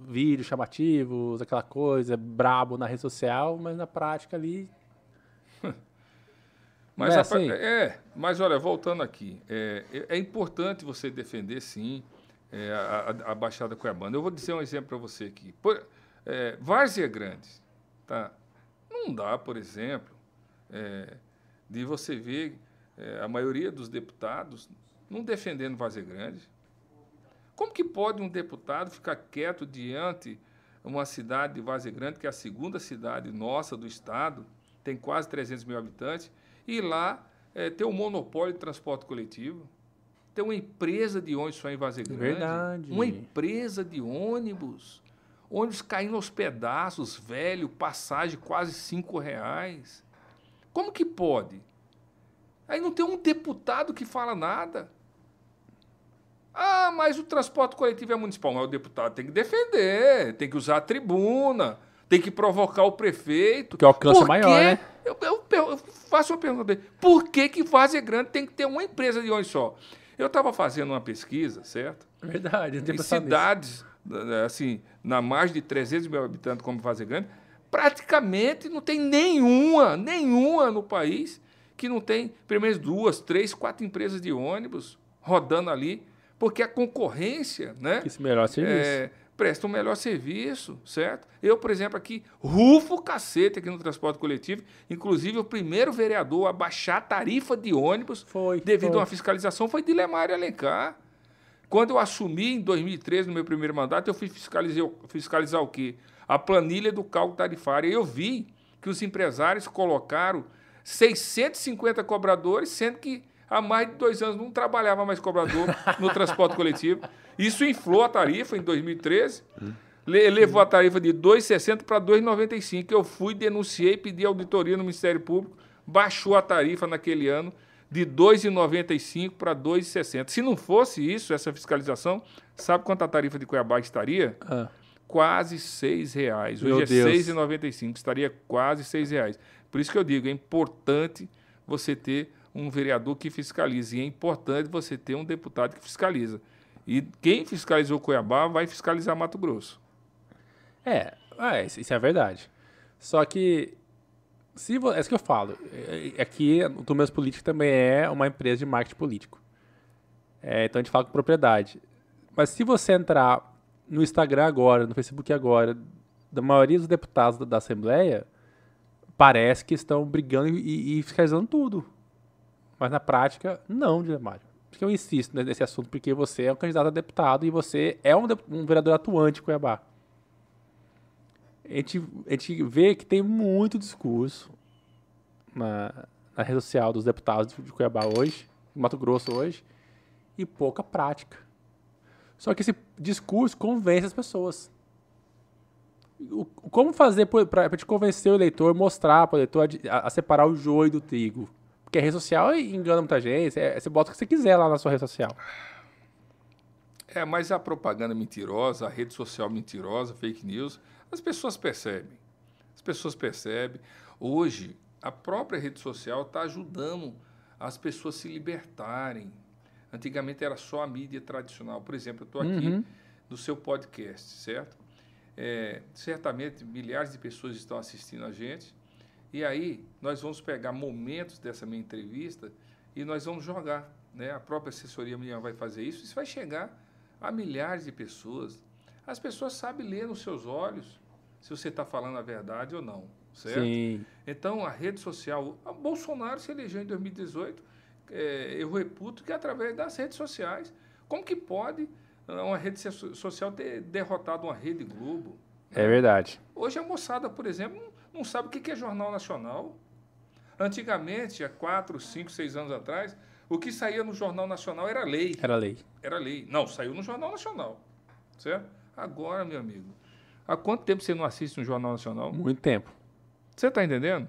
vídeo chamativo, aquela coisa, brabo na rede social, mas na prática ali.
Mas, é, assim? é, mas olha, voltando aqui, é, é importante você defender, sim, é, a, a, Baixada Cuiabana. Eu vou dizer um exemplo para você aqui. Por, é, Várzea Grande, tá? Não dá, por exemplo, é, de você ver é, a maioria dos deputados não defendendo Várzea Grande. Como que pode um deputado ficar quieto diante uma cidade de Várzea Grande, que é a segunda cidade nossa do estado, tem quase 300 mil habitantes, e lá é, ter um monopólio de transporte coletivo? Tem uma empresa de ônibus só em Várzea Grande.
Verdade.
Uma empresa de ônibus ônibus caindo aos pedaços, velho, passagem quase cinco reais. Como que pode? Aí não tem um deputado que fala nada. Ah, mas o transporte coletivo é municipal. Mas o deputado tem que defender, tem que usar a tribuna, tem que provocar o prefeito.
Que alcance maior, né?
Eu, eu, eu, faço uma pergunta dele. Por que que Várzea Grande tem que ter uma empresa de ônibus só? Eu estava fazendo uma pesquisa, certo?
Verdade.
Em cidades né, assim, na margem de 300 mil habitantes como Fazenda Grande, praticamente não tem nenhuma, nenhuma no país que não tem pelo menos duas, três, quatro empresas de ônibus rodando ali, porque a concorrência, né?
Que melhor serviço. É,
presta um melhor serviço, certo? Eu, por exemplo, aqui, rufo o cacete aqui no transporte coletivo, inclusive o primeiro vereador a baixar a tarifa de ônibus
foi,
devido
foi.
a uma fiscalização foi Dilemário Alencar. Quando eu assumi em 2013, no meu primeiro mandato, eu fui fiscalizar, fiscalizar o quê? A planilha do cálculo tarifário. Eu vi que os empresários colocaram 650 cobradores, sendo que há mais de dois anos não trabalhava mais cobrador no transporte coletivo. Isso inflou a tarifa em 2013. Levou a tarifa de 2,60 para 2,95. Eu fui, denunciei, pedi auditoria no Ministério Público, baixou a tarifa naquele ano de 2,95 para 2,60. Se não fosse isso, essa fiscalização, sabe quanto a tarifa de Cuiabá estaria? Ah. Quase R$ reais. Hoje Meu é R$ 6,95. Estaria quase R$ reais. Por isso que eu digo, é importante você ter um vereador que fiscalize. E é importante você ter um deputado que fiscaliza. E quem fiscalizou Cuiabá vai fiscalizar Mato Grosso.
É, é isso é verdade. Só que se é isso que eu falo. Aqui, é, é o Turmas Político também é uma empresa de marketing político. É, então a gente fala com propriedade. Mas se você entrar no Instagram agora, no Facebook agora, da maioria dos deputados da, da Assembleia, parece que estão brigando e, e, fiscalizando tudo. Mas na prática, não, Mário. Por que eu insisto nesse assunto? Porque você é um candidato a deputado e você é um, um vereador atuante em Cuiabá a gente, a gente vê que tem muito discurso na, na rede social dos deputados de Cuiabá hoje, Mato Grosso hoje, e pouca prática. Só que esse discurso convence as pessoas. O, como fazer para te convencer o eleitor, mostrar para o eleitor a, a, separar o joio do trigo? Porque a rede social engana muita gente, é, você bota o que você quiser lá na sua rede social.
É, mas a propaganda mentirosa, a rede social mentirosa, fake news, as pessoas percebem. As pessoas percebem. Hoje, a própria rede social está ajudando as pessoas a se libertarem. Antigamente era só a mídia tradicional. Por exemplo, eu estou aqui uhum. no seu podcast, certo? É, certamente milhares de pessoas estão assistindo a gente. E aí nós vamos pegar momentos dessa minha entrevista e nós vamos jogar. Né? A própria assessoria minha vai fazer isso. Isso vai chegar a milhares de pessoas. As pessoas sabem ler nos seus olhos se você está falando a verdade ou não, certo? Sim. Então, a rede social... A Bolsonaro se elegeu em 2018, é, eu reputo que é através das redes sociais. Como que pode uma rede social ter derrotado uma Rede Globo?
É verdade.
Hoje a moçada, por exemplo, não, sabe o que é jornal nacional. Antigamente, há quatro, cinco, seis anos atrás, o que saía no Jornal Nacional era lei.
Era lei.
Era lei. Não, saiu no Jornal Nacional. Certo? Agora, meu amigo, há quanto tempo você não assiste um Jornal Nacional?
Muito tempo.
Você está entendendo?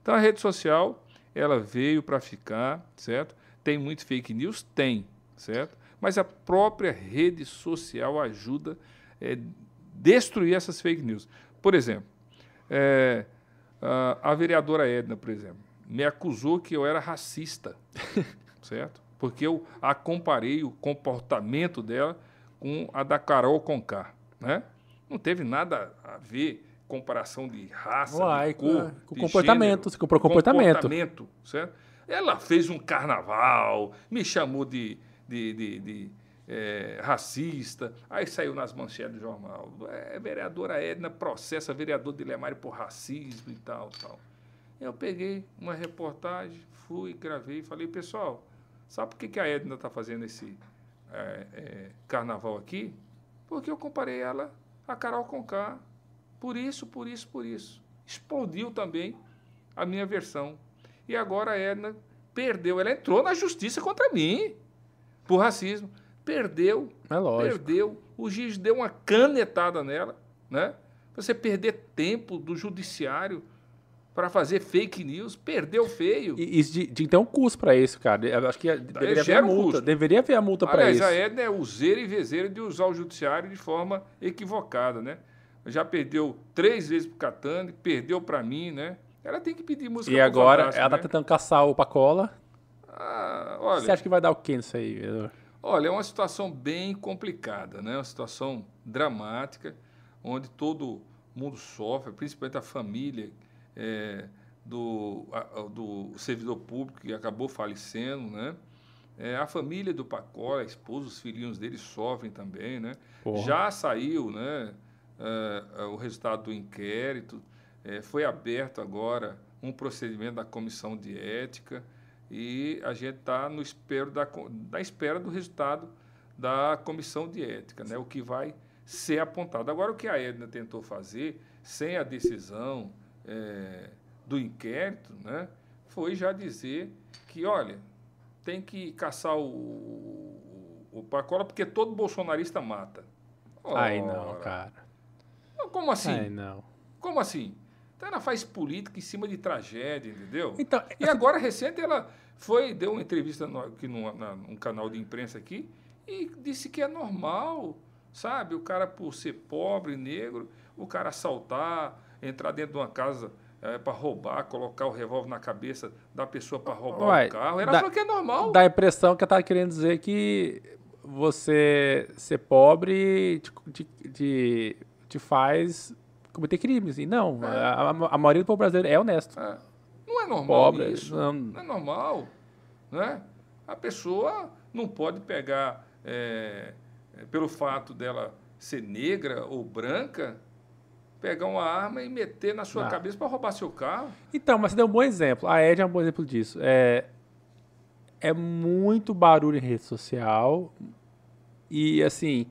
Então a rede social, ela veio para ficar, certo? Tem muito fake news? Tem, certo? Mas a própria rede social ajuda a é, destruir essas fake news. Por exemplo, é, a, vereadora Edna, por exemplo, me acusou que eu era racista, certo? Porque eu a comparei o comportamento dela com a da Carol Conká, né? Não teve nada a ver comparação de raça, Uai, de cor,
com de comportamento, gênero, comprou comportamento. Comportamento,
certo? Ela fez um carnaval, me chamou de, de, de, de é, racista, aí saiu nas manchetes do jornal. É, vereadora Edna processa vereador de Lemário por racismo e tal, tal. Eu peguei uma reportagem, fui, gravei e falei, pessoal, sabe por que, que a Edna está fazendo esse é, é, carnaval aqui, porque eu comparei ela a Carol Conká. Por isso, por isso, por isso. Explodiu também a minha versão. E agora a Edna perdeu. Ela entrou na justiça contra mim por racismo. Perdeu.
É lógico.
Perdeu. O juiz deu uma canetada nela, né? Você perder tempo do judiciário para fazer fake news, perdeu feio.
E isso de, de, tem um custo para isso, cara. Eu acho que deveria haver a multa. Custo. Deveria haver a multa para isso.
Aliás, a Edna é useira e vezeira de usar o judiciário de forma equivocada, né? Já perdeu três vezes para Catane, perdeu para mim, né? Ela tem que pedir música
E agora ela está né? tentando caçar o Pacola.
Ah, olha,
Você acha que vai dar o quê nisso aí?
Olha, é uma situação bem complicada, né? Uma situação dramática, onde todo mundo sofre, principalmente a família é, do, a, do servidor público que acabou falecendo, né? É, a família do Pacola, a esposa, os filhinhos dele sofrem também, né? Porra. Já saiu, né? É, o resultado do inquérito, é, foi aberto agora um procedimento da comissão de ética e a gente está no espero da, da espera do resultado da comissão de ética, né? O que vai ser apontado. Agora o que a Edna tentou fazer sem a decisão é, do inquérito, né, foi já dizer que, olha, tem que caçar o, o, o Pacola porque todo bolsonarista mata.
Ai, não, cara.
Como assim?
Ai, não.
Como assim? Então ela faz política em cima de tragédia, entendeu?
Então,
e agora, recente, ela foi, deu uma entrevista no, aqui num, na, num canal de imprensa aqui e disse que é normal, sabe? O cara, por ser pobre, negro, o cara assaltar, entrar dentro de uma casa é, para roubar, colocar o revólver na cabeça da pessoa para roubar
Uai,
o carro. Ela
dá-
falou que é normal.
Dá a impressão que ela tá querendo dizer que você ser pobre te, te faz cometer crimes. E não,
É.
a, a- a maioria do povo brasileiro é honesto.
É. Não é normal isso.
não-
Não é normal. Né? A pessoa não pode pegar, é, é, pelo fato dela ser negra ou branca, pegar uma arma e meter na sua
Não.
cabeça para roubar seu carro.
Então, mas você deu um bom exemplo. A Ed é um bom exemplo disso. É, é muito barulho em rede social. E, assim,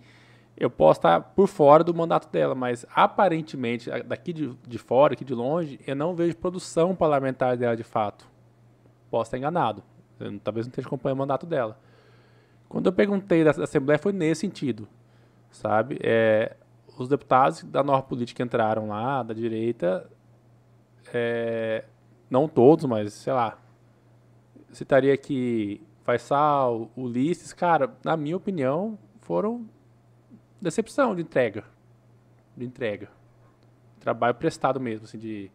eu posso estar por fora do mandato dela, mas aparentemente, daqui de, de fora, aqui de longe, eu não vejo produção parlamentar dela de fato. Posso estar enganado. Eu talvez não esteja acompanhando o mandato dela. Quando eu perguntei da Assembleia, foi nesse sentido. Sabe? É, os deputados da nova política que entraram lá, da direita, é, não todos, mas sei lá. Citaria aqui Faisal, Ulisses, cara, na minha opinião, foram decepção de entrega. De entrega. Trabalho prestado mesmo, assim, de.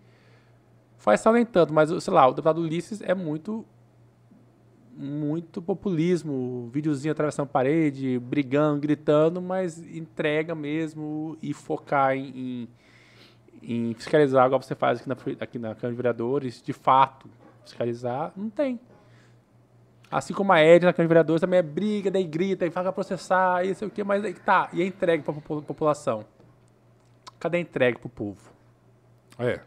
Faisal nem tanto, mas, sei lá, o deputado Ulisses é muito. Muito populismo, videozinho atravessando a parede, brigando, gritando, mas entrega mesmo e focar em- em em fiscalizar, igual você faz aqui na, aqui na Câmara de Vereadores, de fato, fiscalizar, não tem. Assim como a Ed na Câmara de Vereadores também é briga, daí grita, e fala processar, e sei o que, mas aí tá, e a entrega para a população? Cadê a entrega para o povo?
É.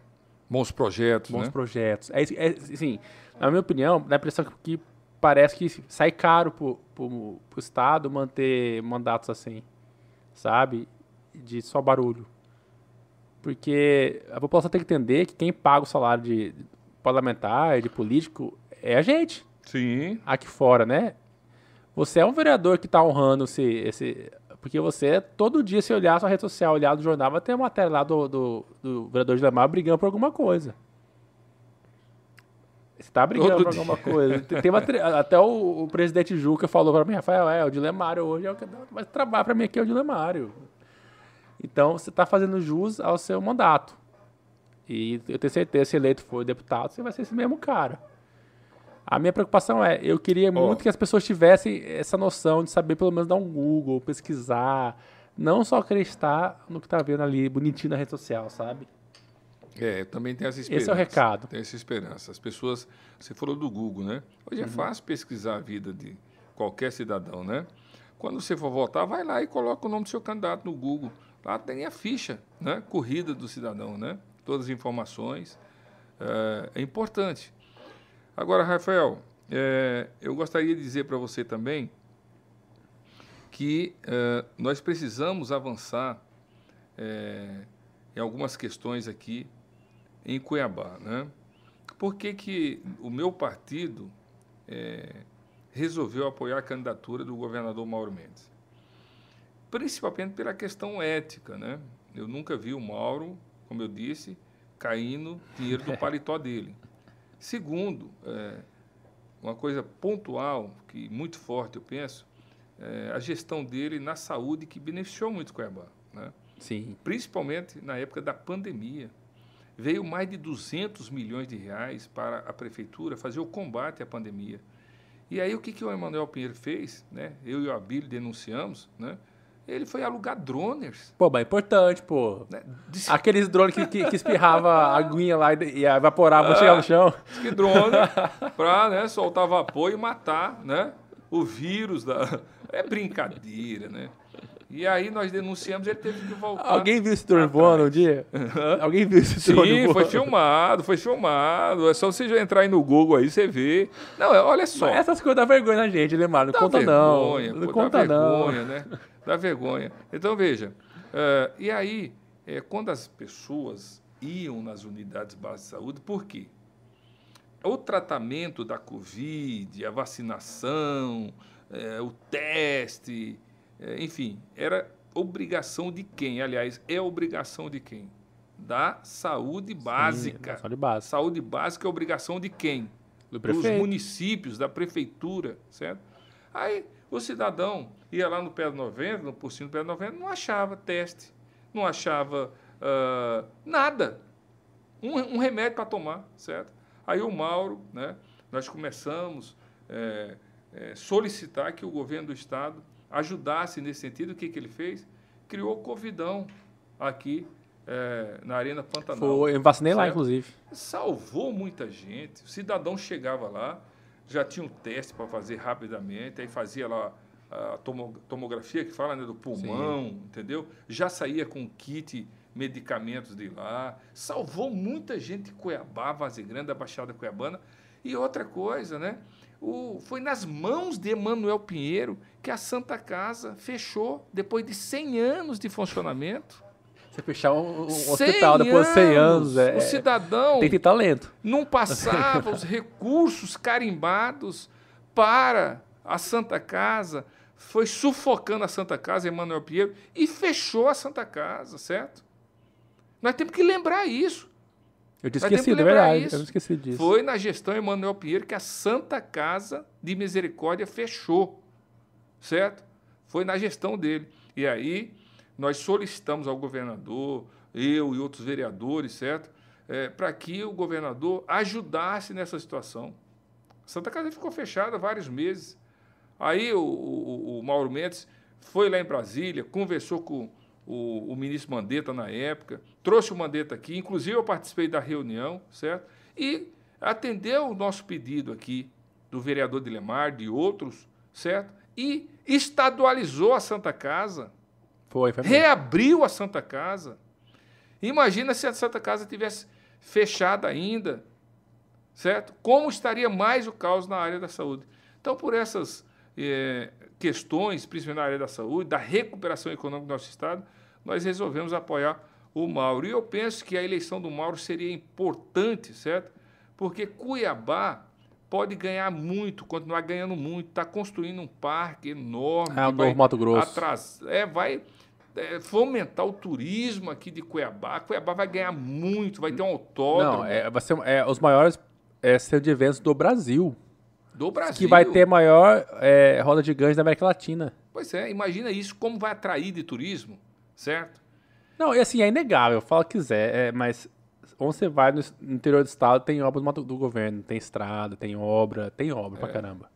Bons projetos,
Bons
né?
projetos. É, é, assim, na minha opinião, dá a impressão que, que parece que sai caro pro, pro, pro Estado manter mandatos assim, sabe? De só barulho. Porque a população tem que entender que quem paga o salário de parlamentar, de político, é a gente,
Sim.
aqui fora, né? Você é um vereador que está honrando esse, esse. Porque você, todo dia, se olhar a sua rede social, olhar do jornal, vai ter uma matéria lá do, do, do vereador de Lemar brigando por alguma coisa. Você tá brigando
Todo
por
dia.
alguma coisa. Tem, tem uma até o, o presidente Juca falou para mim, Rafael, é, o Dilemário hoje é o que dá mais trabalho para mim aqui é o Dilemário. Então, você está fazendo jus ao seu mandato. E eu tenho certeza, se eleito for deputado, você vai ser esse mesmo cara. A minha preocupação é, eu queria muito que as pessoas tivessem essa noção de saber pelo menos dar um Google, pesquisar, não só acreditar no que tá vendo ali bonitinho na rede social, sabe?
É, também tem essa esperança.
Esse é o recado.
Tem essa esperança. As pessoas, você falou do Google, né? Hoje é
Uhum.
fácil pesquisar a vida de qualquer cidadão, né? Quando você for votar, vai lá e coloca o nome do seu candidato no Google. Lá tem a ficha, né? Corrida do cidadão, né? Todas as informações. É, é importante. Agora, Rafael, é, eu gostaria de dizer para você também que é, nós precisamos avançar é, em algumas questões aqui em Cuiabá. Né? Por que, que o meu partido é, resolveu apoiar a candidatura do governador Mauro Mendes? Principalmente pela questão ética. Né? Eu nunca vi o Mauro, como eu disse, caindo dinheiro do paletó dele. Segundo, é, uma coisa pontual, que muito forte eu penso, é a gestão dele na saúde que beneficiou muito Cuiabá. Né?
Sim.
principalmente na época da pandemia. Veio mais de 200 milhões de reais para a prefeitura fazer o combate à pandemia. E aí o que, que o Emanuel Pinheiro fez? Né? Eu e o Abílio denunciamos. Né? Ele foi alugar droners.
Pô, mas é importante, pô.
Né? Diz
Aqueles drones que, que, que espirrava a aguinha lá e, e evaporava, chegar no chão.
que drone para né, soltar vapor e matar né, o vírus. Da... É brincadeira, né? E aí nós denunciamos, ele teve que voltar.
Alguém viu esse drone voando um dia? Alguém viu esse drone
Sim, foi filmado, foi filmado. É só você já entrar aí no Google aí, você vê. Não, é- olha só.
Mas essas coisas dá vergonha na gente, Lemar. Não
Dá
conta
vergonha,
não. Não
pô,
conta
dá
não.
vergonha, né? Dá vergonha. Então, veja, eh, e aí, eh, quando as pessoas iam nas unidades básicas de saúde, por quê? o tratamento da Covid, a vacinação, é, o teste, é, enfim, era obrigação de quem? Aliás, é obrigação de quem? Da saúde básica.
Sim, saúde básica.
Saúde básica é obrigação de quem?
Do
Dos municípios, da prefeitura, certo? Aí o cidadão ia lá no pé do 90, no pocinho do pé do 90, não achava teste, não achava ah, nada. Um, um remédio para tomar, certo? Aí o Mauro, né, nós começamos a é, é, solicitar que o governo do Estado ajudasse nesse sentido. O que, que ele fez? Criou o Covidão aqui é, na Arena Pantanal.
Foi, eu vacinei lá,
certo?
inclusive.
Salvou muita gente. O cidadão chegava lá, já tinha um teste para fazer rapidamente, aí fazia lá a tomo- tomografia que fala né, do pulmão, entendeu? Já saía com kit medicamentos de lá. Salvou muita gente de Cuiabá, Vaze Grande, da Baixada Cuiabana. E outra coisa, né? O, foi nas mãos de Emanuel Pinheiro que a Santa Casa fechou depois de 100 anos de funcionamento.
Você fechar um, um
100
hospital depois de 100 anos, é,
O cidadão
tem que ter talento.
não passava os recursos carimbados para a Santa Casa, foi sufocando a Santa Casa, Emanuel Pinheiro, e fechou a Santa Casa, certo? Nós temos que lembrar isso.
Eu tinha
que
esquecido, é verdade.
isso.
Eu esqueci disso.
Foi na gestão Emanuel Pinheiro que a Santa Casa de Misericórdia fechou, certo? Foi na gestão dele. E aí nós solicitamos ao governador, eu e outros vereadores, certo? para que o governador ajudasse nessa situação. A Santa Casa ficou fechada vários meses. Aí o, o- o Mauro Mendes foi lá em Brasília, conversou com o, o ministro Mandetta na época, trouxe o Mandetta aqui, inclusive eu participei da reunião, certo? E atendeu o nosso pedido aqui do vereador Dilemar, de outros, certo? E estadualizou a Santa Casa,
Foi, foi
reabriu a Santa Casa. Imagina se a Santa Casa tivesse fechada ainda, certo? Como estaria mais o caos na área da saúde? Então, por essas eh, questões, principalmente na área da saúde, da recuperação econômica do nosso Estado, nós resolvemos apoiar o Mauro. E eu penso que a eleição do Mauro seria importante, certo? Porque Cuiabá pode ganhar muito, continuar ganhando muito, está construindo um parque enorme. Que
o
vai
Novo Mato Grosso.
atras- é, vai é, fomentar o turismo aqui de Cuiabá. Cuiabá vai ganhar muito, vai ter um autódromo
Não, é, vai ser é, os maiores é, centros de eventos do Brasil.
Do Brasil.
Que vai ter maior é, roda de ganhos da América Latina.
Pois é, imagina isso, como vai atrair de turismo, certo?
Não, e assim, é inegável, fala o que quiser, é, mas onde você vai no, interior do estado, tem obra do, do governo, tem estrada, tem obra, tem obra
É.
pra caramba.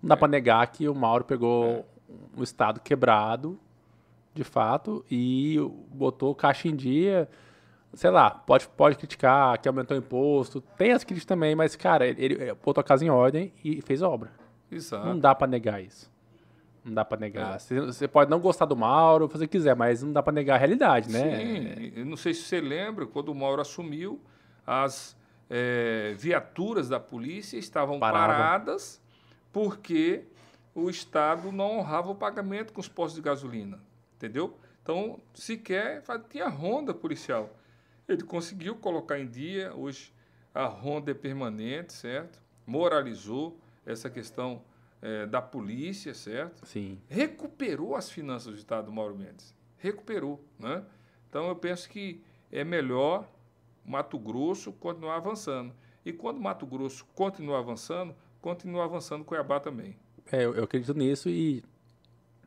Não dá pra negar que o Mauro pegou um estado quebrado, de fato, e botou caixa em dia. Sei lá, pode, pode criticar que aumentou o imposto, tem as críticas também, mas, cara, ele, ele botou a casa em ordem e fez obra.
Exato.
Não dá pra negar isso. Não dá pra
É.
negar. Você, você pode não gostar do Mauro, fazer o que quiser, mas não dá pra negar a realidade, né?
Sim, eu não sei se você lembra, quando o Mauro assumiu, as eh, viaturas da polícia estavam
Paravam.
paradas porque o Estado não honrava o pagamento com os postos de gasolina, entendeu? Então, sequer tinha ronda policial. Ele conseguiu colocar em dia, hoje a ronda é permanente, certo? Moralizou essa questão eh, da polícia, certo?
Sim.
recuperou as finanças do Estado do Mauro Mendes. Recuperou. Né? Então, eu penso que é melhor Mato Grosso continuar avançando. E quando Mato Grosso continuar avançando, continua avançando Cuiabá também.
É, eu, eu acredito nisso e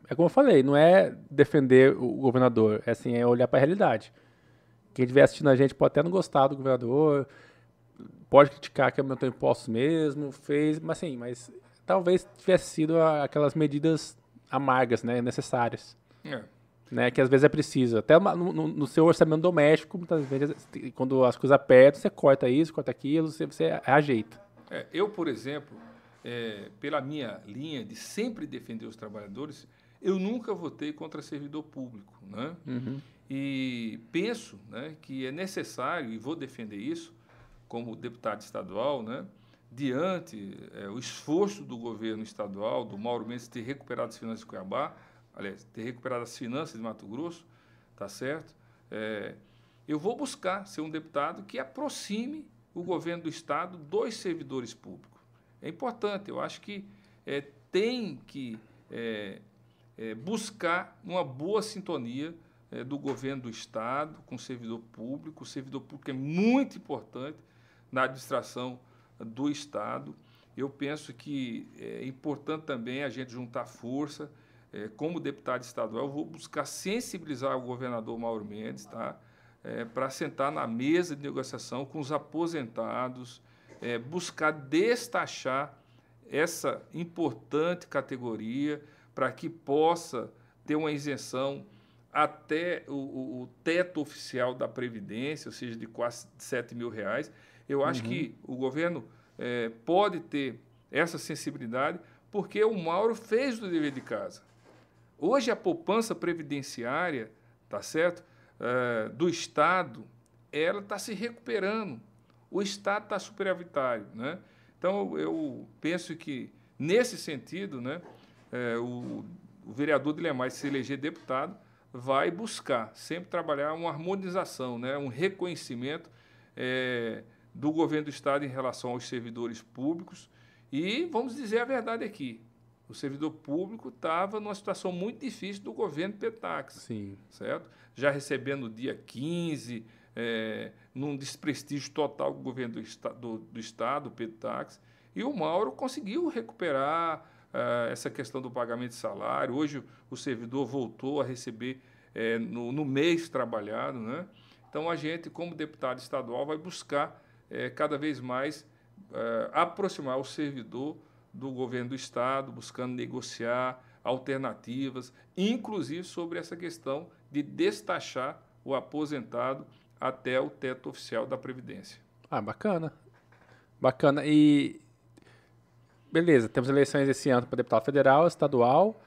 é como eu falei, não é defender o governador, é assim, é olhar para a realidade. Quem estiver assistindo a gente pode até não gostar do governador, pode criticar que aumentou impostos mesmo, fez, mas assim, mas talvez tivesse sido aquelas medidas amargas, né, necessárias,
É.
né, que às vezes é preciso. Até no, no- seu orçamento doméstico, muitas vezes, quando as coisas apertam, você corta isso, corta aquilo, você, você ajeita.
É, eu, por exemplo, é, pela minha linha de sempre defender os trabalhadores, eu nunca votei contra servidor público. Né? E penso né, que é necessário, e vou defender isso como deputado estadual, né, diante é, o esforço do governo estadual, do Mauro Mendes, ter recuperado as finanças de Cuiabá, aliás, ter recuperado as finanças de Mato Grosso, tá certo? É, eu vou buscar ser um deputado que aproxime o governo do Estado dos servidores públicos. É importante, eu acho que é, tem que é, buscar uma boa sintonia é, do governo do Estado com o servidor público. O servidor público é muito importante na administração do Estado. Eu penso que é importante também a gente juntar força. É, como deputado estadual, eu vou buscar sensibilizar o governador Mauro Mendes, tá? É, para sentar na mesa de negociação com os aposentados, é, buscar destachar essa importante categoria para que possa ter uma isenção até o, o, o, teto oficial da Previdência, ou seja, de quase 7 mil reais. Eu acho uhum. que o governo é, pode ter essa sensibilidade, porque o Mauro fez o dever de casa. Hoje a poupança previdenciária, tá certo, é, do Estado, ela está se recuperando. O Estado está superavitário, né? Então eu penso que nesse sentido, né, é, o, o vereador Dilemar se eleger deputado vai buscar sempre trabalhar uma harmonização, né, um reconhecimento é, do governo do Estado em relação aos servidores públicos. E vamos dizer a verdade aqui: o servidor público estava numa situação muito difícil do governo Petax.
Sim.
Certo? Já recebendo dia 15, é, num desprestígio total do governo do, do, do Estado, Petax. E o Mauro conseguiu recuperar uh, essa questão do pagamento de salário. Hoje o servidor voltou a receber é, no, no, mês trabalhado. Né? Então a gente, como deputado estadual, vai buscar é, cada vez mais é, aproximar o servidor do governo do Estado, buscando negociar alternativas, inclusive sobre essa questão de destachar o aposentado até o teto oficial da Previdência.
Ah, bacana. Bacana. E beleza, temos eleições esse ano para deputado federal, estadual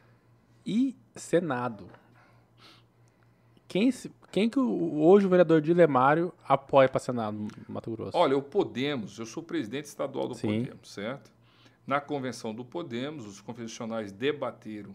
e Senado. Quem, quem que hoje o vereador Dilemário apoia para Senado Mato Grosso?
Olha, o Podemos, eu sou presidente estadual do Sim. Podemos, certo? Na convenção do Podemos, os convencionais debateram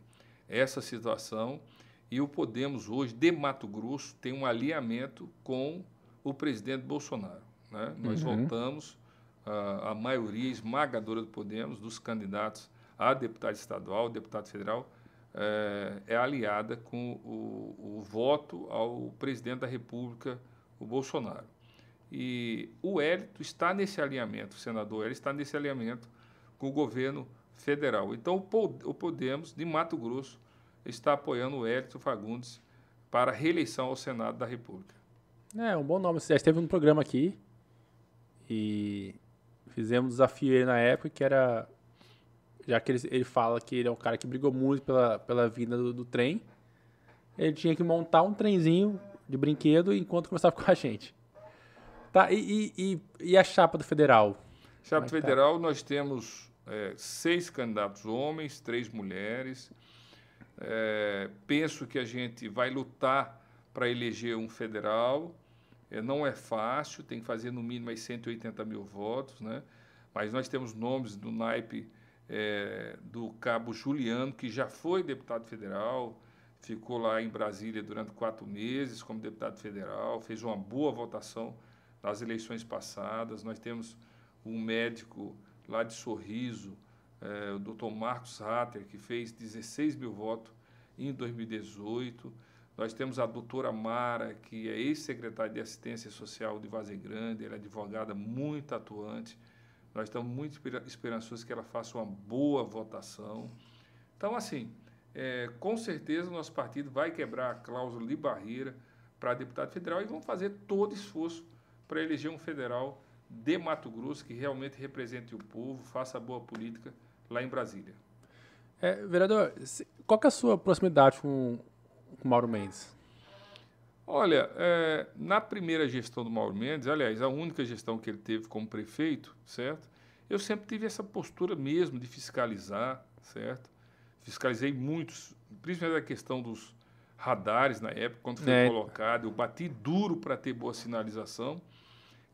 essa situação e o Podemos hoje, de Mato Grosso, tem um alinhamento com o presidente Bolsonaro. Né? Nós uhum. voltamos a, a maioria esmagadora do Podemos, dos candidatos a deputado estadual, deputado federal, é, é aliada com o, o, voto ao presidente da República, o Bolsonaro. E o Hélito está nesse alinhamento, o senador Hélito está nesse alinhamento com o governo federal. Então, o Podemos, de Mato Grosso, está apoiando o Hélito Fagundes para reeleição ao Senado da República.
É, um bom nome. Você já esteve no programa aqui e Fizemos um desafio ele na época que era. Já que ele, ele fala que ele é um cara que brigou muito pela, pela vinda do, do trem, ele tinha que montar um trenzinho de brinquedo enquanto conversava com a gente. Tá, e, e, e a chapa do federal?
Chapa é tá? federal, tá? nós temos é, seis candidatos homens, três mulheres. É, penso que a gente vai lutar para eleger um federal. É, não é fácil, tem que fazer no mínimo aí 180 mil votos, né? mas nós temos nomes do naipe é, do cabo Juliano, que já foi deputado federal, ficou lá em Brasília durante quatro meses como deputado federal, fez uma boa votação nas eleições passadas. Nós temos um médico lá de Sorriso, é, o doutor Marcos Hatter, que fez 16 mil votos em 2018. Nós temos a doutora Mara, que é ex-secretária de Assistência Social de Vazem Grande, ela é advogada muito atuante. Nós estamos muito esperançosos que ela faça uma boa votação. Então, assim, é, com certeza o nosso partido vai quebrar a cláusula de barreira para deputado federal e vamos fazer todo esforço para eleger um federal de Mato Grosso que realmente represente o povo, faça boa política lá em Brasília.
É, vereador, qual é a sua proximidade com com Mauro Mendes?
Olha, é, na primeira gestão do Mauro Mendes, aliás, a única gestão que ele teve como prefeito, certo? Eu sempre tive essa postura mesmo de fiscalizar, certo? Fiscalizei muitos, principalmente a questão dos radares na época, quando foi é. colocado, eu bati duro para ter boa sinalização.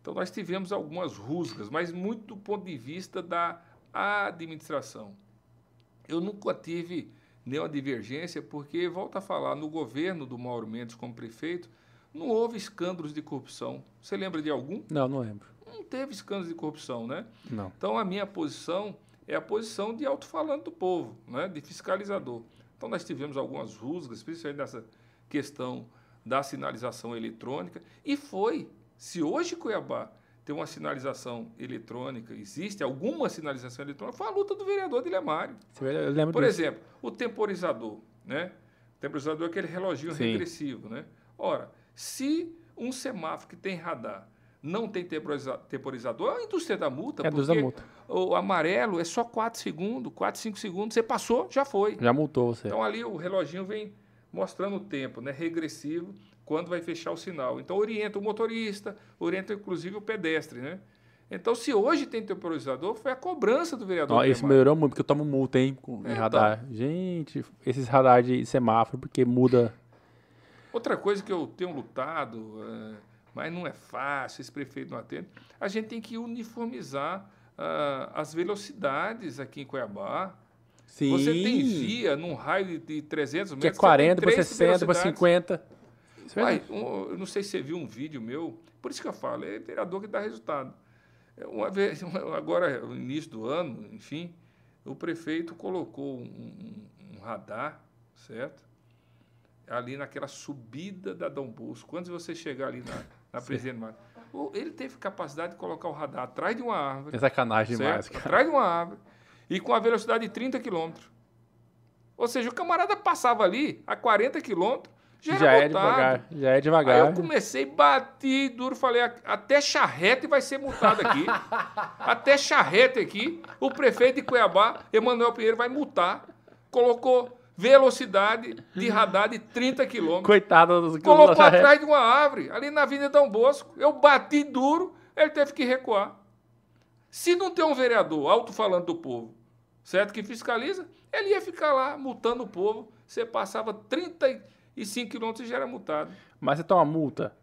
Então nós tivemos algumas rusgas, mas muito do ponto de vista da administração. Eu nunca tive nenhuma divergência, porque, volta a falar, no governo do Mauro Mendes como prefeito, não houve escândalos de corrupção. Você lembra de algum?
Não, não lembro.
não teve escândalos de corrupção, né?
Não.
Então, a minha posição é a posição de alto-falante do povo, né? de fiscalizador. Então, nós tivemos algumas rusgas, principalmente nessa questão da sinalização eletrônica, e foi. Se hoje Cuiabá tem uma sinalização eletrônica, existe alguma sinalização eletrônica, foi a luta do vereador.
Eu lembro
Por
disso.
exemplo, o temporizador, né? O temporizador é aquele reloginho
Sim.
regressivo, né? Ora, se um semáforo que tem radar não tem temporiza- temporizador, é a indústria da multa,
É
porque
da
o amarelo é só 4 segundos, 4, 5 segundos, você passou, já foi.
Já multou você.
Então ali o reloginho vem mostrando o tempo, né? Regressivo, quando vai fechar o sinal. Então orienta o motorista, orienta inclusive o pedestre, né? Então, se hoje tem temporizador, foi a cobrança do vereador.
Ó, isso melhorou muito, porque eu tomo multa, hein, com
É,
radar. Gente, esses radar de semáforo, porque muda.
Outra coisa que eu tenho lutado, é, mas não é fácil, esse prefeito não atende, a gente tem que uniformizar ah, as velocidades aqui em Cuiabá.
Sim.
Você tem via num raio de, de 300
Que é
metros.
40,
você tem
depois
três
60, depois
velocidades.
50. Isso é
Uai, um- eu não sei se você viu um vídeo meu, por isso que eu falo, é vereador que dá resultado. É, Uma vez, agora, no início do ano, enfim, o prefeito colocou um, um- um radar, certo? Ali naquela subida da Dom Bosco. Quando você chegar ali na, na Presidente o- ele teve capacidade de colocar o radar atrás de uma árvore.
É sacanagem demais, cara.
Atrás de uma árvore. E com a velocidade de 30 km. Ou seja, o camarada passava ali a 40 km, já,
Já é devagar. Já é
Aí
devagar.
eu comecei, bati duro, falei, "A- até charrete vai ser multado aqui. até charrete aqui. O prefeito de Cuiabá, Emanuel Pinheiro, vai multar. Colocou velocidade de radar de 30 quilômetros.
Coitado dos
Colocou
dos-
atrás de uma árvore, ali na Avenida Dom Bosco. Eu bati duro, ele teve que recuar. Se não tem um vereador alto-falante do povo, certo, que fiscaliza, ele ia ficar lá multando o povo. Você passava 35 quilômetros e já era multado.
Mas você toma multa.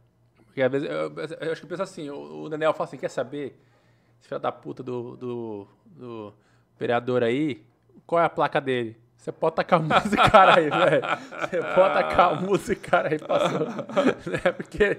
Porque às vezes, eu, eu acho que pensa assim, o, o Daniel fala assim, quer saber, esse filho da puta do, do, do vereador aí, qual é a placa dele? Você pode tacar a música, cara aí, velho. Você pode tacar a música, cara aí, passou. né? Porque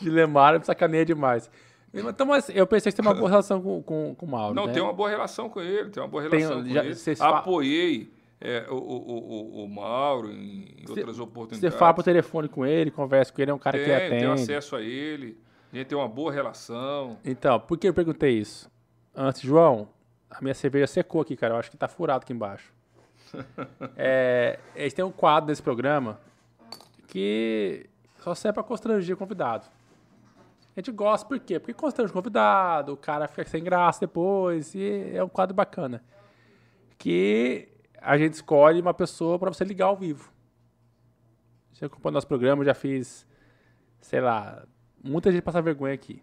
Gilemar sacaneia demais. Então, mas eu pensei que você tem uma boa relação com, com, com o Mauro,
Não,
né?
tem uma boa relação com ele, tem uma boa
Tem-
relação com
já-
ele. Apoiei é, o, o, o, o Mauro em, outras
Você
oportunidades.
fala por telefone com ele, conversa com ele, é um cara que
tem,
atende.
tenho acesso a ele, a gente tem uma boa relação.
Então, por que eu perguntei isso? Antes, João, a minha cerveja secou aqui, cara. Eu acho que tá furado aqui embaixo. é, a gente tem um quadro nesse programa que só serve pra constranger o convidado. A gente gosta, por quê? Porque constrange o convidado, o cara fica sem graça depois, e é um quadro bacana. Que a gente escolhe uma pessoa pra você ligar ao vivo. Você acompanha nosso programa, eu já fiz, sei lá, muita gente passa vergonha aqui.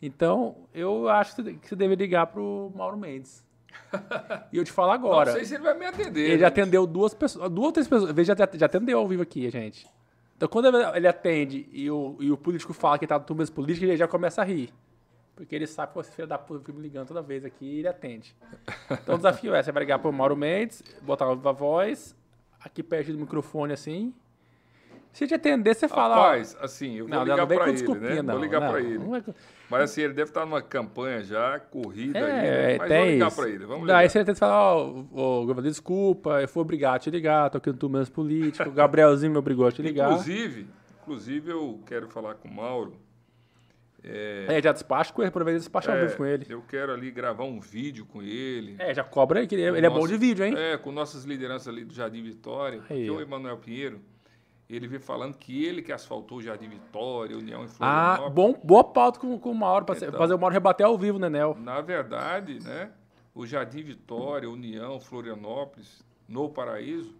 Então, eu acho que você- deve ligar pro Mauro Mendes. E eu te falo agora.
Não sei se ele vai me atender.
Ele já atendeu duas pessoas, duas ou três pessoas. Ele já, já atendeu ao vivo aqui, gente. Então, quando ele- ele atende e o, e o político fala que tá no turma político, ele já começa a rir. Porque ele sabe que você, filho da puta, fica me ligando toda vez aqui e ele atende. Então, o desafio é: você vai ligar pro Mauro Mendes, botar viva voz, aqui perto do microfone assim. Se te atender, você fala. ó,
Rapaz, assim, eu vou
não,
ligar para ele, né?
não.
vou ligar para ele.
não é-
Mas assim, ele deve estar numa campanha já, corrida aí,
É,
né? Mas vou ligar para ele, vamos
Daí
ligar.
você tenta falar, ó, ô, governador, desculpa, eu fui obrigado a te ligar, tô aqui no turma político, o Gabrielzinho me obrigou a te ligar.
Inclusive, inclusive, eu quero falar com o Mauro.
É, já despacha com ele, por vez despacha ao
É,
vivo com ele.
Eu quero ali gravar um vídeo com ele.
É, já cobra aí, que ele, ele é bom de vídeo, hein?
É, com nossas lideranças ali do Jardim Vitória.
Aí,
que
ó.
o Emanuel Pinheiro, ele veio falando que ele que asfaltou o Jardim Vitória, União em
ah,
Florianópolis.
bom, boa pauta com, com o Mauro, pra
Então.
fazer o Mauro rebater ao vivo, né, Nel?
Na verdade, né, o Jardim Vitória, União, Florianópolis, no Paraíso,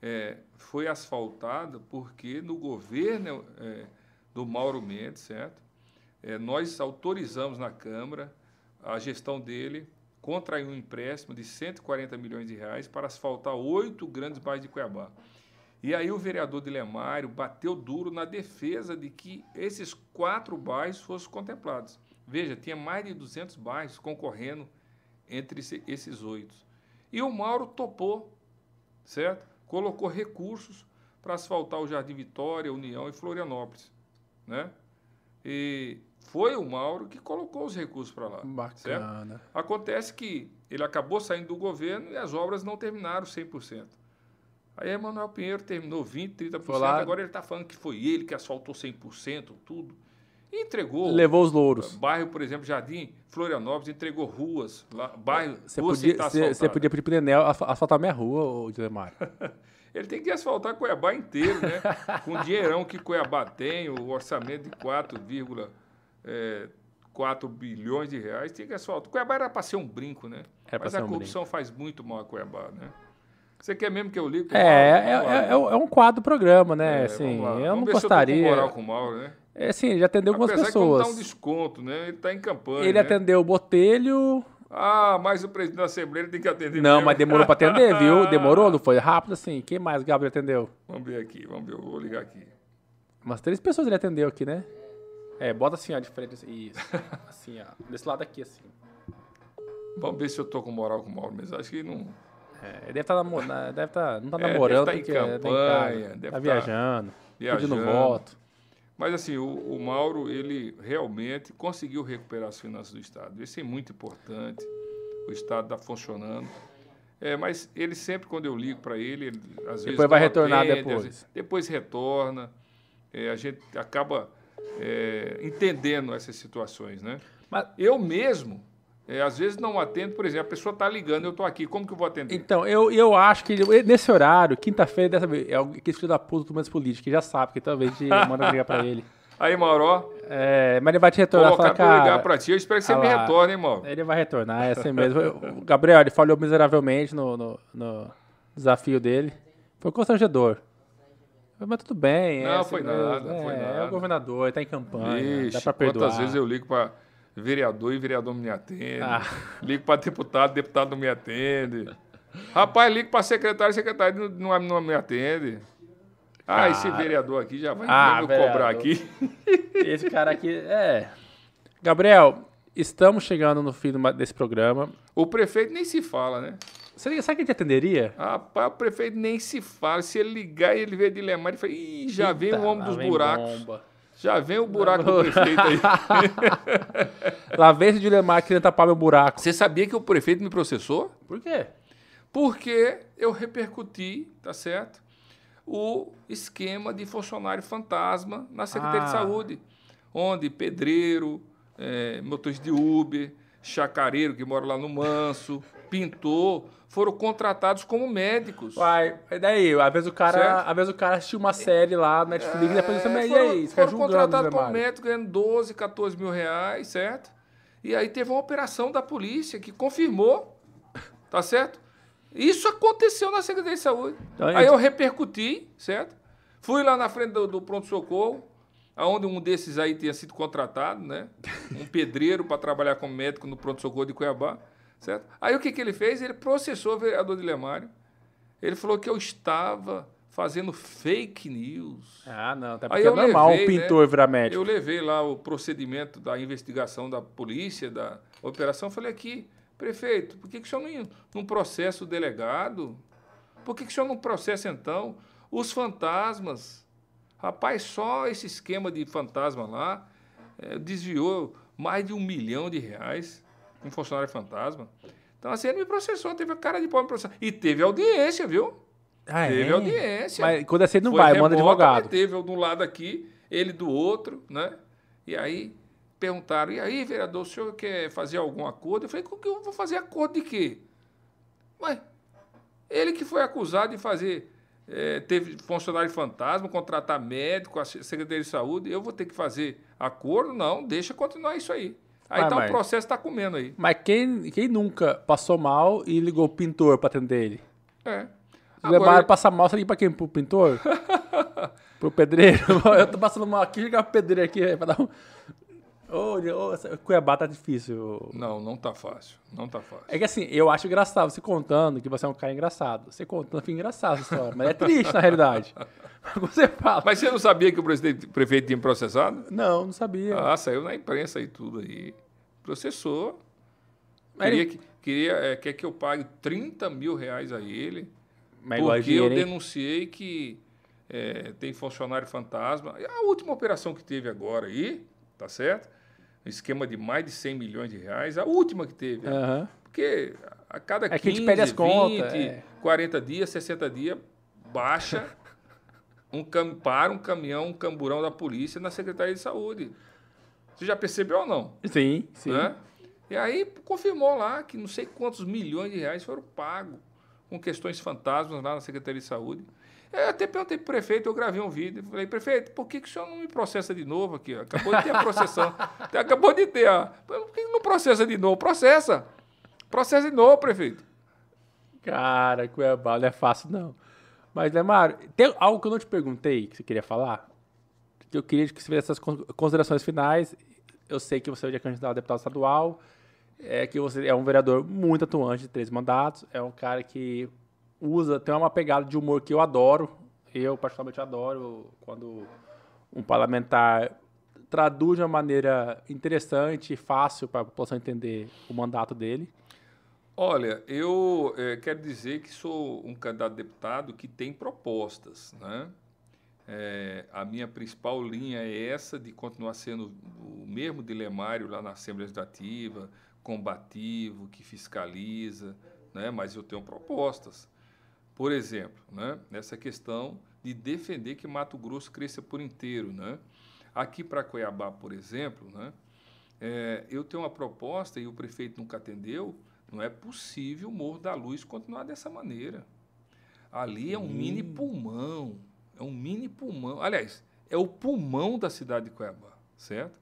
é, foi asfaltada porque no governo é, do Mauro Mendes, certo? É, nós autorizamos na Câmara a gestão dele contrair um empréstimo de 140 milhões de reais para asfaltar oito grandes bairros de Cuiabá. E aí o vereador Dilemário bateu duro na defesa de que esses quatro bairros fossem contemplados. Veja, tinha mais de 200 bairros concorrendo entre esse- esses oito. E o Mauro topou, certo? Colocou recursos para asfaltar o Jardim Vitória, União e Florianópolis, né? E foi o Mauro que colocou os recursos para lá.
Bacana.
Certo? Acontece que ele acabou saindo do governo e as obras não terminaram 100%. Aí Emanuel Pinheiro terminou 20%, 30%,
lá-
agora ele está falando que foi ele que asfaltou 100%, tudo. E entregou.
Levou os louros.
Bairro, por exemplo, Jardim Florianópolis, entregou ruas, lá, bairro,
Você podia, você,
asfaltada.
podia pedir pro Nenel asfa- asfaltar minha rua, Dilemar.
Ele tem que asfaltar Cuiabá inteiro, né? Com o dinheirão que Cuiabá tem, o orçamento de 4,4 bilhões de reais, tem que asfaltar. Cuiabá era para ser um brinco, né?
Pra
Mas a
um
corrupção faz muito mal a Cuiabá, né? Você quer mesmo que eu ligue?
É, é, é, é um- é um quadro programa, né? assim, eu não
Vamos ver
gostaria.
Se eu moral com o Mauro, né?
É, assim, ele já atendeu algumas
Apesar que vamos dar um
pessoas.
desconto, né? Ele está em campanha.
Ele
né?
atendeu o Botelho.
Ah, mas o presidente da Assembleia ele tem que atender
Não,
mesmo.
mas demorou pra atender, viu? Demorou, não foi rápido assim. Quem mais o Gabriel atendeu?
Vamos ver aqui, vamos ver, eu vou ligar aqui.
Umas três pessoas ele atendeu aqui, né? É, bota assim, ó, de frente. assim, Isso. Assim, ó. Desse lado aqui, assim.
Vamos ver se eu tô com moral com o Mauro mesmo. Acho que não.
É, ele deve estar namorando. Deve tá, não tá
É,
namorando
deve tá em
porque
campanha,
tá em casa,
deve
tá
tá
viajando, pedindo
viajando.
voto.
Mas assim, o, o Mauro, ele realmente conseguiu recuperar as finanças do Estado. Isso é muito importante. O Estado está funcionando. É, mas ele sempre, quando eu ligo para ele, ele, às vezes.
Depois vai retornar
atende,
depois.
vezes- depois retorna. É, a gente acaba é, entendendo essas situações, né?
Mas-
Eu mesmo, é, às vezes não atendo, por exemplo, a pessoa está ligando, eu estou aqui, como que eu vou atender?
Então, eu, eu acho que nesse horário, quinta-feira, dessa vez, é aquele filho da puta do menos político, que já sabe que talvez a gente manda ligar pra ele.
Aí, Mauro, ó,
É, mas ele vai te retornar falar,
para eu ligar
cara.
para ti, eu espero que você me retorne, hein, Mauro?
Ele vai retornar, é assim mesmo. O Gabriel, ele falhou miseravelmente no, no, no desafio dele. Foi constrangedor. Mas tudo bem. é
Não,
assim
foi nada,
é,
foi
É
nada.
o governador, ele tá em campanha,
Ixi,
dá pra perdoar.
quantas vezes eu ligo para vereador e vereador não me atende.
Ah.
Ligo para deputado, deputado não me atende. Rapaz, ligo para secretário, secretário não, não, me atende. Ah, esse vereador aqui já vai,
Ah,
me cobrar
vereador.
aqui.
Esse cara aqui, é... Gabriel, estamos chegando no fim desse programa.
O prefeito nem se fala, né?
Você sabe quem te atenderia?
Rapaz, o prefeito nem se fala. Se ele ligar e ele vê dilemar, ele fala, Ih, já vem
Eita,
o homem dos
vem
buracos.
bomba.
Já vem o buraco do prefeito aí.
Lá vem esse Dilemar querendo tapar meu buraco.
Você sabia que o prefeito me processou?
Por quê?
Porque eu repercuti, tá certo? O esquema de funcionário fantasma na Secretaria
Ah.
de Saúde, onde pedreiro, eh, motorista de Uber, chacareiro que mora lá no Manso, pintor, foram contratados como médicos.
Vai, e daí, às vezes o cara,
Certo?
às vezes o cara assistiu uma série lá no Netflix e depois
É,
também, e
foram,
aí, fica
foram
julgando,
contratados
Zé
como
Mário.
médico ganhando 12, 14 mil reais, certo? E aí teve uma operação da polícia que confirmou, tá certo? Isso aconteceu na Secretaria de Saúde.
Então,
aí eu repercuti, certo? Fui lá na frente do, do pronto-socorro, aonde um desses aí tinha sido contratado, né? Um pedreiro para trabalhar como médico no pronto-socorro de Cuiabá, certo? Aí o que, que ele fez? Ele processou o vereador Dilemário. Ele falou que eu estava fazendo fake news.
Ah, não, até
Aí
porque é normal
levei,
um
né?
pintor virar médico.
Eu levei lá o procedimento da investigação da polícia, da operação. Falei aqui, prefeito, por que, que o senhor não, não processa o delegado? Por que, que o senhor não processa, então, os fantasmas? Rapaz, só esse esquema de fantasma lá eh, desviou mais de um milhão de reais um funcionário fantasma. Então, assim, ele me processou, teve a cara de pau me processar. E teve audiência, viu?
Ah,
Teve
é?
audiência.
Mas quando é assim, não
Foi
vai, manda advogado.
Teve de um lado aqui, ele do outro, né? E aí perguntaram, e aí, vereador, o senhor quer fazer algum acordo? Eu falei, com que eu vou fazer acordo de quê? Ué, ele que foi acusado de fazer, eh, teve funcionário fantasma, contratar médico, a Secretaria de Saúde, eu vou ter que fazer acordo? Não, deixa continuar isso aí. Aí
Vai,
tá
mas-
o processo está comendo aí.
Mas quem, quem nunca passou mal e ligou o pintor pra atender ele?
É.
Se levaram passar mal, você liga pra quem? Pro pintor? Pro pedreiro? Eu tô passando mal aqui, ligar pro pedreiro aqui pra dar um... Ô, essa- Cuiabá tá difícil.
Não, não tá fácil. Não tá fácil.
É que assim, eu acho engraçado você contando que você é um cara engraçado. Você contando fica engraçado essa história, mas é triste na realidade. Mas você fala.
Mas você não sabia que o presidente- prefeito tinha processado?
Não, não sabia.
Ah, saiu na imprensa e tudo aí. Processou.
Mas
Queria,
ele-
que, queria é, quer que eu pague 30 mil reais a ele,
mas igual
porque
dinheiro,
eu denunciei que é, tem funcionário fantasma. A última operação que teve agora aí, tá certo? Esquema de mais de 100 milhões de reais, a última que teve.
Aham.
Porque a cada
É
15,
que a gente pede as
20,
contas, é.
40 dias, 60 dias, baixa um cam para um caminhão, um camburão da polícia na Secretaria de Saúde. Você já percebeu ou não?
Sim, sim.
né? E aí confirmou lá que não sei quantos milhões de reais foram pagos com questões fantasmas lá na Secretaria de Saúde. Eu até perguntei pro prefeito, eu gravei um vídeo, falei, prefeito, por que, que o senhor não me processa de novo aqui? Acabou de ter a processão. Acabou de ter, ó. Por que não processa de novo? Processa. Processa de novo, prefeito.
Cara, Cuiabá não é fácil, não. Mas, Lemar, tem algo que eu não te perguntei que você queria falar? Que eu queria que você fizesse essas con- considerações finais. Eu sei que você é candidato a deputado estadual, é que você é um vereador muito atuante de três mandatos, é um cara que usa, tem uma pegada de humor que eu adoro. Eu, particularmente, adoro quando um parlamentar traduz de uma maneira interessante e fácil para a população entender o mandato dele.
Olha, eu eh, quero dizer que sou um candidato a deputado que tem propostas, né? Eh, a minha principal linha é essa de continuar sendo o mesmo dilemário lá na Assembleia Legislativa, combativo, que fiscaliza, né? Mas eu tenho propostas. Por exemplo, né? Nessa questão de defender que Mato Grosso cresça por inteiro, né? Aqui para Cuiabá, por exemplo, né? É, eu tenho uma proposta e o prefeito nunca atendeu. Não é possível o Morro da Luz continuar dessa maneira. Ali é um mini pulmão. É um mini pulmão. Aliás, é o pulmão da cidade de Cuiabá, certo?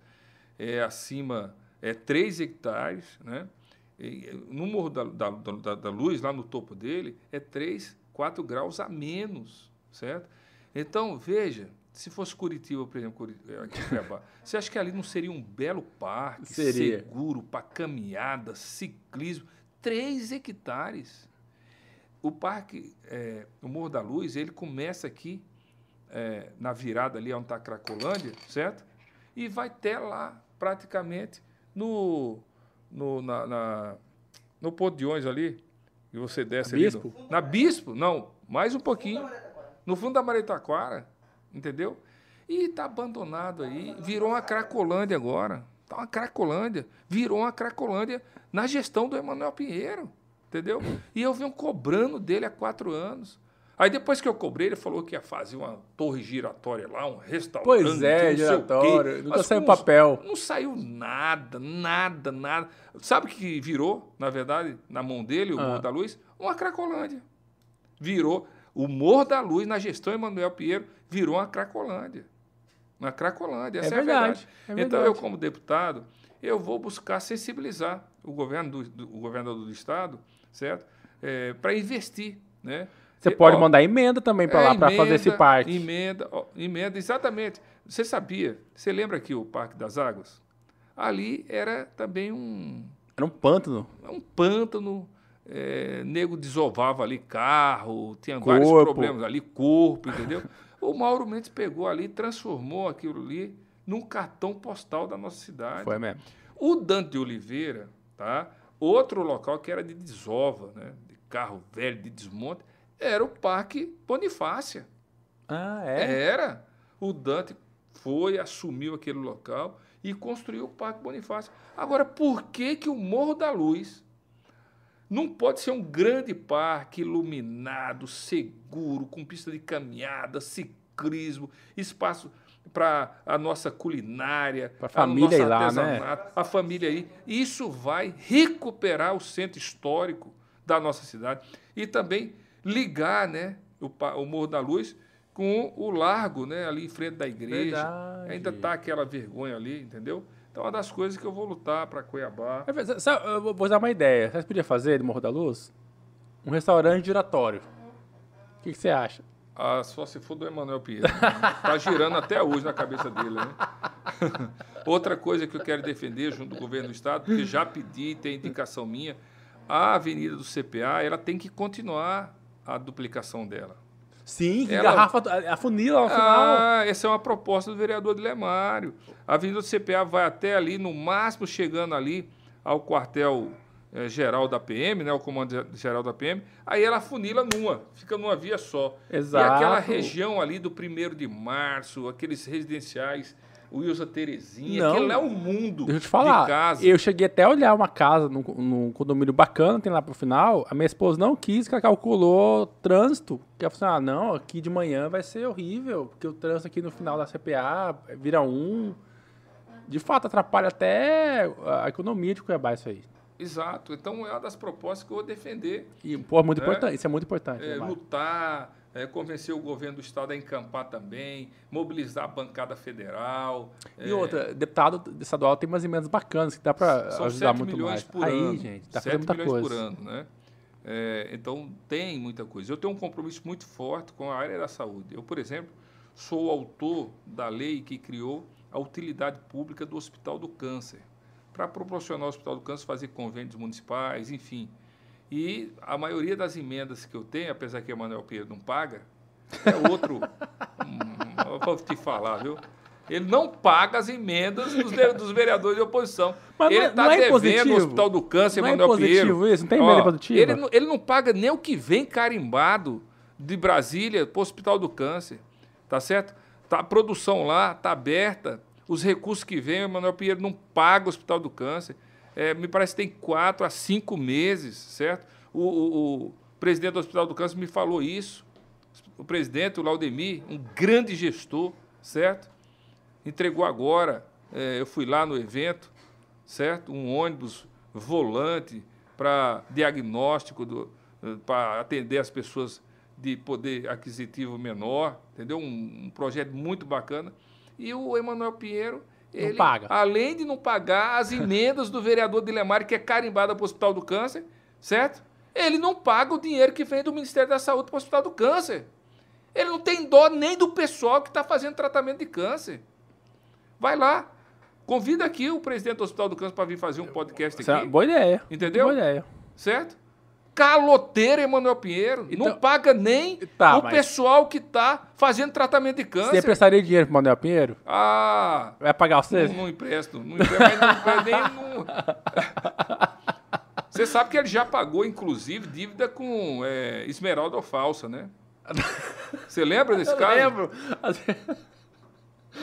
É acima, é 3 hectares, né? No Morro da, da, da, da Luz, lá no topo dele, é 3, 4 graus a menos, certo? Então, veja, se fosse Curitiba, por exemplo, em Cuiabá, você acha que ali não seria um belo parque,
Seria.
seguro, para caminhada, ciclismo? 3 hectares. O parque, eh, o Morro da Luz, ele começa aqui, eh, na virada ali onde está a Cracolândia, certo? E vai até lá, praticamente, no, no, na, na- no ônibus ali, e você desce ali.
Bispo?
no- na Bispo? Não, mais um pouquinho. No fundo da Maritaquara, entendeu? E está abandonado aí, virou uma Cracolândia agora. Está uma Cracolândia. Virou uma Cracolândia na gestão do Emanuel Pinheiro, entendeu? E eu venho cobrando dele há quatro anos. Aí depois que eu cobrei, ele falou que ia fazer uma torre giratória lá, um restaurante.
Pois é, giratório. Nunca saiu papel.
Não saiu nada, nada, nada. Sabe o que virou, na verdade, na mão dele, o
Ah.
Morro da Luz? Uma Cracolândia. Virou. O Morro da Luz, na gestão Emanuel Pinheiro, virou uma Cracolândia. Uma Cracolândia, essa
É
é, a
verdade,
verdade.
é
Então,
verdade.
eu, como deputado, eu vou buscar sensibilizar o, governo do, do- o governador do Estado, certo? para investir, né?
Você
E,
pode
ó,
mandar emenda também para
é,
lá, para fazer esse parque.
Emenda, ó, emenda, exatamente. Você sabia, você lembra aqui o Parque das Águas? Ali era também um,
Era um pântano.
um pântano, é, nego desovava ali carro, tinha vários
Corpo.
problemas ali, corpo, entendeu? o Mauro Mendes pegou ali, transformou aquilo ali num cartão postal da nossa cidade.
Foi mesmo.
O Dante de Oliveira, tá? outro local que era de desova, né? de carro velho, de desmonte, era o Parque Bonifácia.
Ah, é?
Era. O Dante foi, assumiu aquele local e construiu o Parque Bonifácio. Agora, por que, que o Morro da Luz não pode ser um grande parque iluminado, seguro, com pista de caminhada, ciclismo, espaço para a nossa culinária,
Pra
a
família ir lá, né?
a família aí. Isso vai recuperar o centro histórico da nossa cidade e também ligar né, o, o Morro da Luz com o largo né, ali em frente da igreja.
Verdade.
Ainda está aquela vergonha ali, entendeu? Então, é uma das coisas que eu vou lutar para Cuiabá.
É. Sabe, eu vou- dar uma ideia. Vocês podiam fazer de Morro da Luz? Um restaurante giratório. O que, que você acha?
Ah, só se for do Emanuel Pinheiro. Está girando até hoje na cabeça dele, né? Outra coisa que eu quero defender junto do governo do Estado, porque já pedi, tem indicação minha, a avenida do CPA, ela tem que continuar a duplicação dela.
Sim, que
Ela-
garrafa, a funila ao final.
Ah, essa é uma proposta do vereador Dilemário. A avenida do CPA vai até ali, no máximo chegando ali ao quartel eh, geral da PM, né, o comando geral da PM, aí ela funila numa, fica numa via só.
Exato.
E aquela região ali do 1 de março, aqueles residenciais Wilson Terezinha.
Não.
Aquilo é um mundo
Deixa eu te falar.
de casa.
Eu cheguei até a olhar uma casa num, num condomínio bacana, tem lá pro final. A minha esposa não quis, que ela calculou trânsito. Que ela falou assim: ah, não, aqui de manhã vai ser horrível, porque o trânsito aqui no final da CPA vira um. De fato, atrapalha até a economia de Cuiabá isso aí.
Exato. Então é uma das propostas que eu vou defender.
E, pô, é muito
É.
importante. Isso é muito importante.
É,
né,
lutar, é, convencer o governo do estado a encampar também, mobilizar a bancada federal.
E
é,
outra, deputado estadual tem umas emendas bacanas que dá
São
ajudar
7
muito
milhões
mais.
por
aí,
ano.
gente, tá
7
fazendo muita
milhões
coisa.
por ano, né? É, então, tem muita coisa. Eu tenho um compromisso muito forte com a área da saúde. Eu, por exemplo, sou o autor da lei que criou a utilidade pública do Hospital do Câncer, para proporcionar ao Hospital do Câncer fazer convênios municipais, enfim. E a maioria das emendas que eu tenho, apesar que Emanuel Pinheiro não paga, é outro. hum, eu vou te falar, viu? Ele não paga as emendas dos, dos vereadores de oposição.
Mas não
ele
é-
está
não é
devendo
impositivo?
o Hospital do Câncer,
Não é
Emanuel
impositivo
Pinheiro.
isso? Não tem emenda
Ó,
impositiva?
Ele, não- ele não paga nem o que vem carimbado de Brasília para o Hospital do Câncer. Tá certo? Tá, a produção lá está aberta. Os recursos que vêm, o Emanuel Pinheiro não paga o Hospital do Câncer. É, me parece que tem quatro a cinco meses, certo? O, o- o presidente do Hospital do Câncer me falou isso. O presidente, o Laudemir, um grande gestor, certo? Entregou agora, é, eu fui lá no evento, certo? Um ônibus volante para diagnóstico, para atender as pessoas de poder aquisitivo menor, entendeu? Um, um projeto muito bacana. E o Emanuel Pinheiro, ele,
paga.
além de não pagar as emendas do vereador Dilemar, que é carimbada para o Hospital do Câncer, certo? Ele não paga o dinheiro que vem do Ministério da Saúde para o Hospital do Câncer. Ele não tem dó nem do pessoal que está fazendo tratamento de câncer. Vai lá. Convida aqui o presidente do Hospital do Câncer para vir fazer um podcast
Isso é
aqui.
boa ideia.
Entendeu?
Boa ideia.
Certo? Caloteiro Emanuel Pinheiro.
Então-
não paga nem
Tá,
o
mas-
pessoal que está fazendo tratamento de
Você
câncer.
emprestaria dinheiro pro Manuel Pinheiro?
Ah,
Vai pagar você?
não, não empresto. Não empresto, mas não empresto nem no... Você sabe que ele já pagou, inclusive, dívida com é, esmeralda ou falsa, né? Você lembra desse
Eu
caso?
lembro.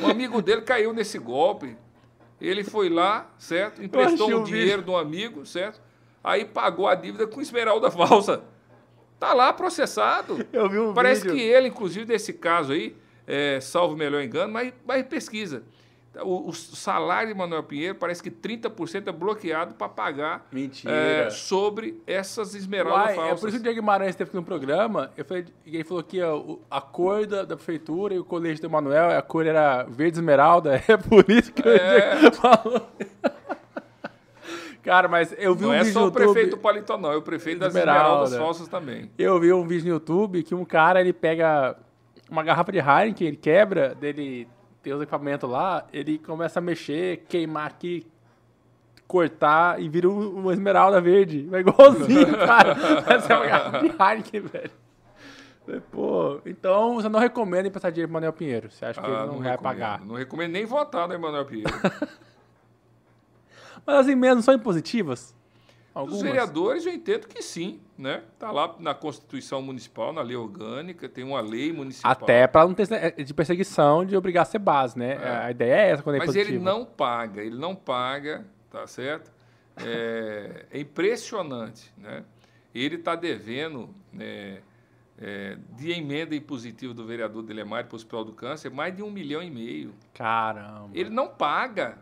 Um amigo dele caiu nesse golpe. Ele foi lá, certo? Emprestou um
o
dinheiro de um amigo, certo? Aí pagou a dívida com esmeralda falsa. Tá lá processado.
Eu vi um
Parece
vídeo.
que ele, inclusive, nesse caso aí, é, salvo melhor engano, mas, mas pesquisa. O, o salário de Manuel Pinheiro parece que 30% é bloqueado para pagar
Mentira.
é, sobre essas esmeraldas
Uai, é
falsas.
por isso que o Diego Guimarães esteve aqui no programa. Eu falei, e ele falou que o- a cor da, da prefeitura e o colégio do Manuel, a cor era verde esmeralda. É por isso que o
É.
Diego falou. Cara, mas eu vi
Não
um
é
vídeo
só o prefeito
YouTube.
Paletó, não. É o prefeito das
Esmeralda.
esmeraldas falsas também.
Eu vi um vídeo no YouTube que um cara ele pega uma garrafa de Heineken, ele quebra, dele tem os equipamentos lá, ele começa a mexer, queimar aqui, cortar e vira um- uma esmeralda verde. É igualzinho, cara. Essa é uma garrafa de Heineken, velho. Pô, então você não recomenda emprestar dinheiro pro Manuel Pinheiro. Você acha que
Ah,
ele não, vai
recomendo.
pagar?
Não recomendo nem votar no Emanuel Pinheiro.
Mas as emendas não são impositivas?
Os
Algumas?
vereadores, eu entendo que sim, né? Está lá na Constituição Municipal, na lei orgânica, tem uma lei municipal.
Até pra não ter é, de perseguição de obrigar a ser base, né? A ideia é essa quando é
Mas
impositiva.
ele não paga, ele não paga, tá certo? É, é impressionante, né? Ele está devendo né, é, de emenda impositiva do vereador Delemar para o Hospital do Câncer mais de um milhão e meio.
Caramba.
Ele não paga.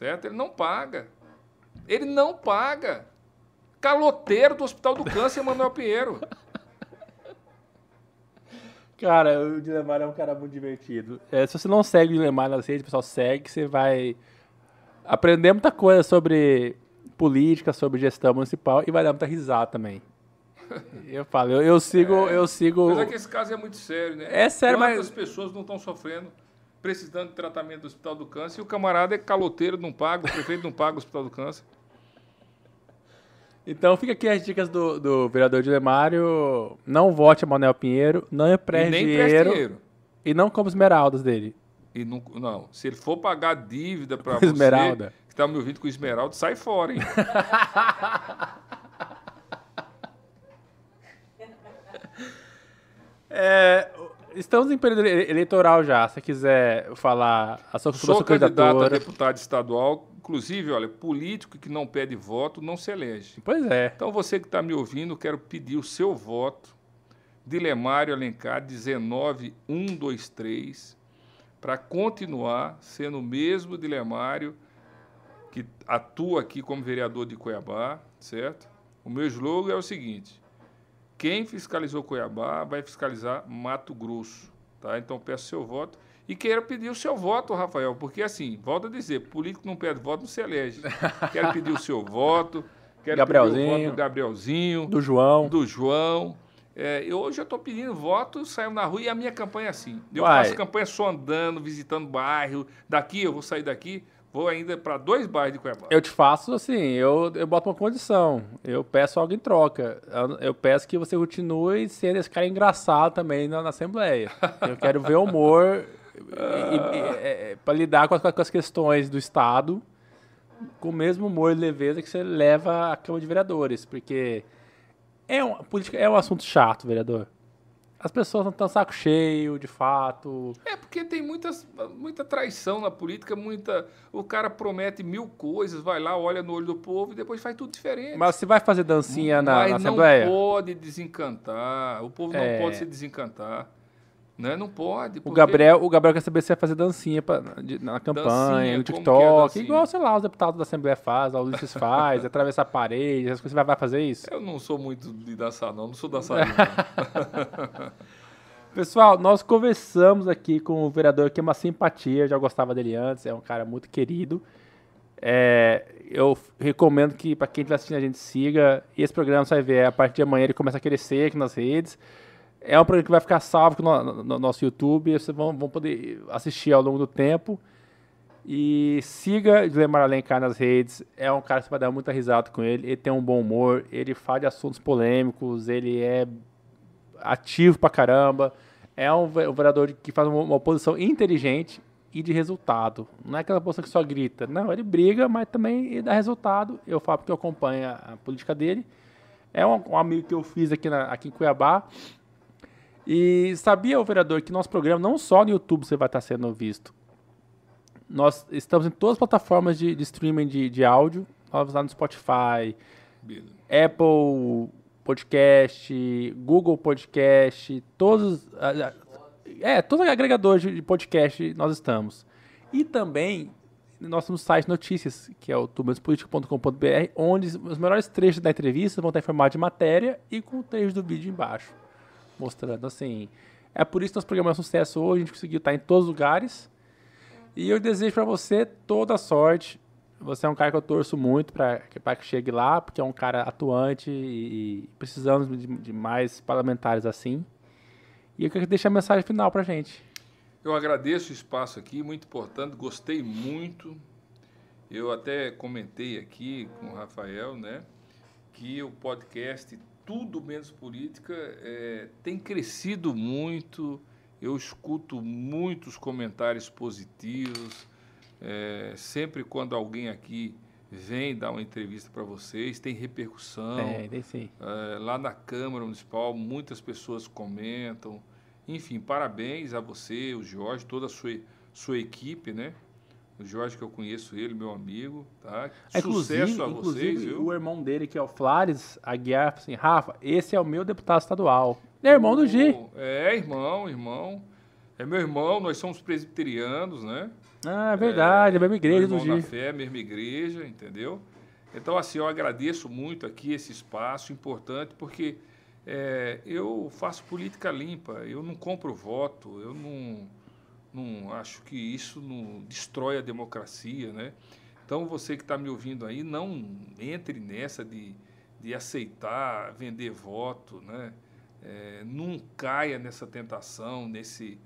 Certo? Ele não paga. Ele não paga. Caloteiro do Hospital do Câncer, Manuel Pinheiro.
Cara, o Dilemar é um cara muito divertido. É, se você não segue o Dilemar nas redes, pessoal, segue, você vai aprender muita coisa sobre política, sobre gestão municipal e vai dar muita risada também. Eu falo, eu, eu sigo, eu sigo.
Mas é que esse caso é muito sério, né?
É sério, mas-
Quantas pessoas não estão sofrendo, precisando de tratamento do Hospital do Câncer e o camarada é caloteiro, não paga, o prefeito não paga o Hospital do Câncer.
Então fica aqui as dicas do, do vereador Dilemário. Não vote a Manuel Pinheiro, não empreste dinheiro,
dinheiro.
e não compre esmeraldas dele.
E não, não, se ele for pagar dívida para você,
esmeralda.
que está me ouvindo com esmeralda, sai fora, hein?
É, estamos em período ele- eleitoral já. Se você quiser falar a sua,
Sou
sua
candidato a deputado estadual. Inclusive, olha, político que não pede voto não se elege.
Pois é.
Então, você que está me ouvindo, quero pedir o seu voto. Dilemário Alencar, 19123, para continuar sendo o mesmo Dilemário que atua aqui como vereador de Cuiabá, certo? O meu slogan é o seguinte: quem fiscalizou Cuiabá vai fiscalizar Mato Grosso, tá? Então peço seu voto e quero pedir o seu voto, Rafael, porque assim, volto a dizer, político não pede voto, não se elege. Quero pedir o seu voto, quero pedir o
Gabrielzinho.
voto do Gabrielzinho,
Do João.
do João. É, eu hoje eu estou pedindo voto, saio na rua e a minha campanha é assim. Eu
Uai.
faço campanha só andando, visitando bairro. Daqui eu vou sair daqui, vou ainda para dois bairros de Cuiabá.
Eu te faço assim, eu, eu boto uma condição. Eu peço algo em troca. Eu, eu peço que você continue sendo esse cara engraçado também na, na Assembleia. Eu quero ver humor para lidar com as, com as questões do Estado com o mesmo humor e leveza que você leva à Câmara de Vereadores. Porque é um, política é um assunto chato, vereador. As pessoas não estão saco cheio, de fato.
É porque tem muitas, muita traição na política, muita. O cara promete mil coisas, vai lá, olha no olho do povo e depois faz tudo diferente.
Mas você vai fazer dancinha na,
Mas
na
não
Assembleia?
pode desencantar. O povo não
É.
pode se desencantar. Né? Não pode.
O
porque-
Gabriel, o Gabriel quer saber se vai fazer dancinha pra- de- na campanha, no
é
TikTok,
dancinha?
igual, sei lá, os deputados da Assembleia fazem, a Ulisses faz, atravessar a parede, essas coisas, você vai, vai fazer isso?
Eu não sou muito de dançar, não. Não sou dançarino.
Pessoal, nós conversamos aqui com o vereador que é uma simpatia, eu já gostava dele antes, é um cara muito querido. É, eu recomendo que, para quem estiver assistindo, a gente siga. E esse programa você vai ver, a partir de amanhã ele começa a crescer aqui nas redes. É um programa que vai ficar salvo no, no- no nosso YouTube, vocês vão, vão poder assistir ao longo do tempo. E siga Guilherme Alencar nas redes. É um cara que você vai dar muita risada com ele. Ele tem um bom humor. Ele fala de assuntos polêmicos. Ele é ativo pra caramba. É um ve- vereador que faz uma, uma oposição inteligente e de resultado. Não é aquela oposição que só grita. Não, ele briga, mas também dá resultado. Eu falo porque eu acompanho a, a política dele. É um, um amigo que eu fiz aqui, na- aqui em Cuiabá. E sabia, o vereador, que nosso programa não só no YouTube você vai estar sendo visto. Nós estamos em todas as plataformas de, de streaming de, de áudio. Nós lá no Spotify. Apple Podcast, Google Podcast, todos. É, todos os agregadores de podcast nós estamos. E também nós temos site notícias, que é o tubanspolitico.com.br, onde os melhores trechos da entrevista vão estar em formato de matéria e com o trecho do vídeo embaixo. Mostrando assim. É por isso que nosso programa é um sucesso hoje, a gente conseguiu estar em todos os lugares. E eu desejo para você toda a sorte. Você é um cara que eu torço muito para que chegue lá, porque é um cara atuante e, e precisamos de, de mais parlamentares assim. E eu quero deixar a mensagem final pra gente.
Eu agradeço o espaço aqui, muito importante, gostei muito. Eu até comentei aqui com o Rafael, né, que o podcast Tudo Menos Política eh, tem crescido muito. Eu escuto muitos comentários positivos. Eh, sempre quando alguém aqui vem dar uma entrevista para vocês, tem repercussão.
É.
É, lá na Câmara Municipal, muitas pessoas comentam. Enfim, parabéns a você, o Jorge, toda a sua, sua equipe, né? O Jorge, que eu conheço ele, meu amigo, tá? Sucesso a vocês, viu?
o irmão dele, que é o Flares Aguiar, assim, Rafa, esse é o meu deputado estadual. É irmão do Gi.
É, irmão, irmão. É meu irmão, nós somos presbiterianos, né?
Ah, é verdade, é a mesma igreja
Meu
do
irmão na
Gi.
fé, mesma igreja, entendeu? Então, assim, eu agradeço muito aqui esse espaço importante, porque é, eu faço política limpa, eu não compro voto, eu não, não acho que isso não destrói a democracia, né? Então, você que está me ouvindo aí, não entre nessa de, de aceitar vender voto, né? É, não caia nessa tentação, nesse...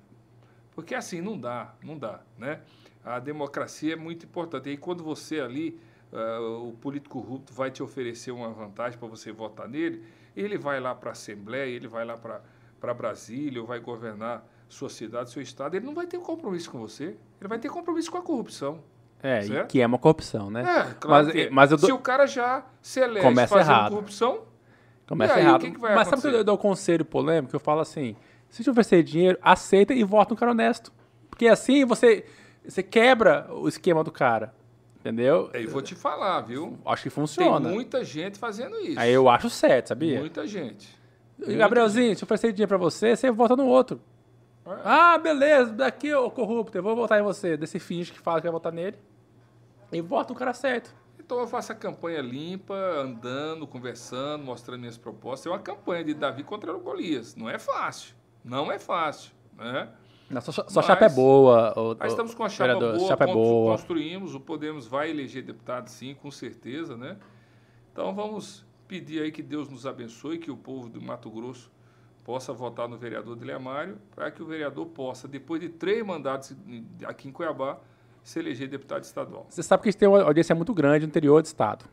Porque assim, não dá, não dá, né? A democracia é muito importante. E quando você ali, ah, o político corrupto vai te oferecer uma vantagem para você votar nele, ele vai lá para a Assembleia, ele vai lá para Brasília, ou vai governar sua cidade, seu estado, ele não vai ter compromisso com você, ele vai ter compromisso com a corrupção.
É, que é uma corrupção, né?
É, claro
Mas-
que é.
mas eu dou-
Se o cara já se elege
Começa
fazendo
errado.
corrupção,
Começa
aí,
errado.
que que
Mas sabe que
acontecer?
eu dou um conselho polêmico? Eu falo assim, Se te oferecer dinheiro, aceita e vota um cara honesto. Porque assim você, você quebra o esquema do cara. Entendeu?
E vou te falar, viu?
Acho que funciona.
Tem muita gente fazendo isso.
Aí eu acho certo, sabia?
Muita gente.
E, Gabrielzinho, se eu oferecer dinheiro pra você, você vota no outro. Ah, beleza, daqui, ô corrupto, eu vou votar em você. Desse finge que fala que vai votar nele. E vota o cara certo.
Então eu faço a campanha limpa, andando, conversando, mostrando minhas propostas. É uma campanha de Davi contra o Golias. Não é fácil. Não é fácil. Né?
Não, sua, sua chapa é boa. O,
Nós estamos com a chapa
vereador,
boa,
chapa é boa.
construímos, o Podemos vai eleger deputado sim, com certeza, né? Então vamos pedir aí que Deus nos abençoe, que o povo do Mato Grosso possa votar no vereador Dilemário, para que o vereador possa, depois de três mandatos aqui em Cuiabá, se eleger deputado estadual.
Você sabe que a gente tem uma audiência muito grande no interior do estado,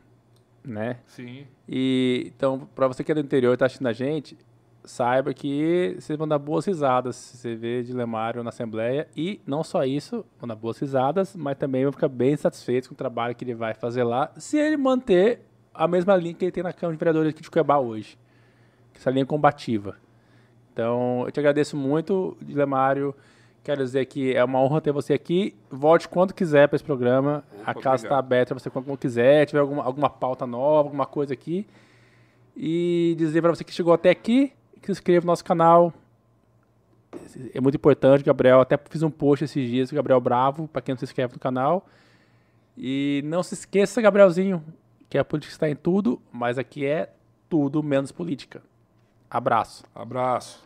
né?
Sim,
E então, para você que é do interior e tá assistindo a gente, saiba que vocês vão dar boas risadas se você vê de Lemário na Assembleia. E não só isso, vão dar boas risadas, mas também vão ficar bem satisfeitos com o trabalho que ele vai fazer lá, se ele manter a mesma linha que ele tem na Câmara de Vereadores aqui de Cuiabá hoje. Essa linha combativa. Então, eu te agradeço muito, Dilemário. Quero dizer que é uma honra ter você aqui. Volte quando quiser para esse programa.
Opa,
a casa está aberta para você quando quiser. Tiver alguma, alguma pauta nova, alguma coisa aqui. E dizer para você que chegou até aqui, que se inscreva no nosso canal. É muito importante, Gabriel. Até fiz um post esses dias, Gabriel Bravo, para quem não se inscreve no canal. E não se esqueça, Gabrielzinho, que a política está em tudo, mas aqui é tudo menos política. Abraço.
abraço.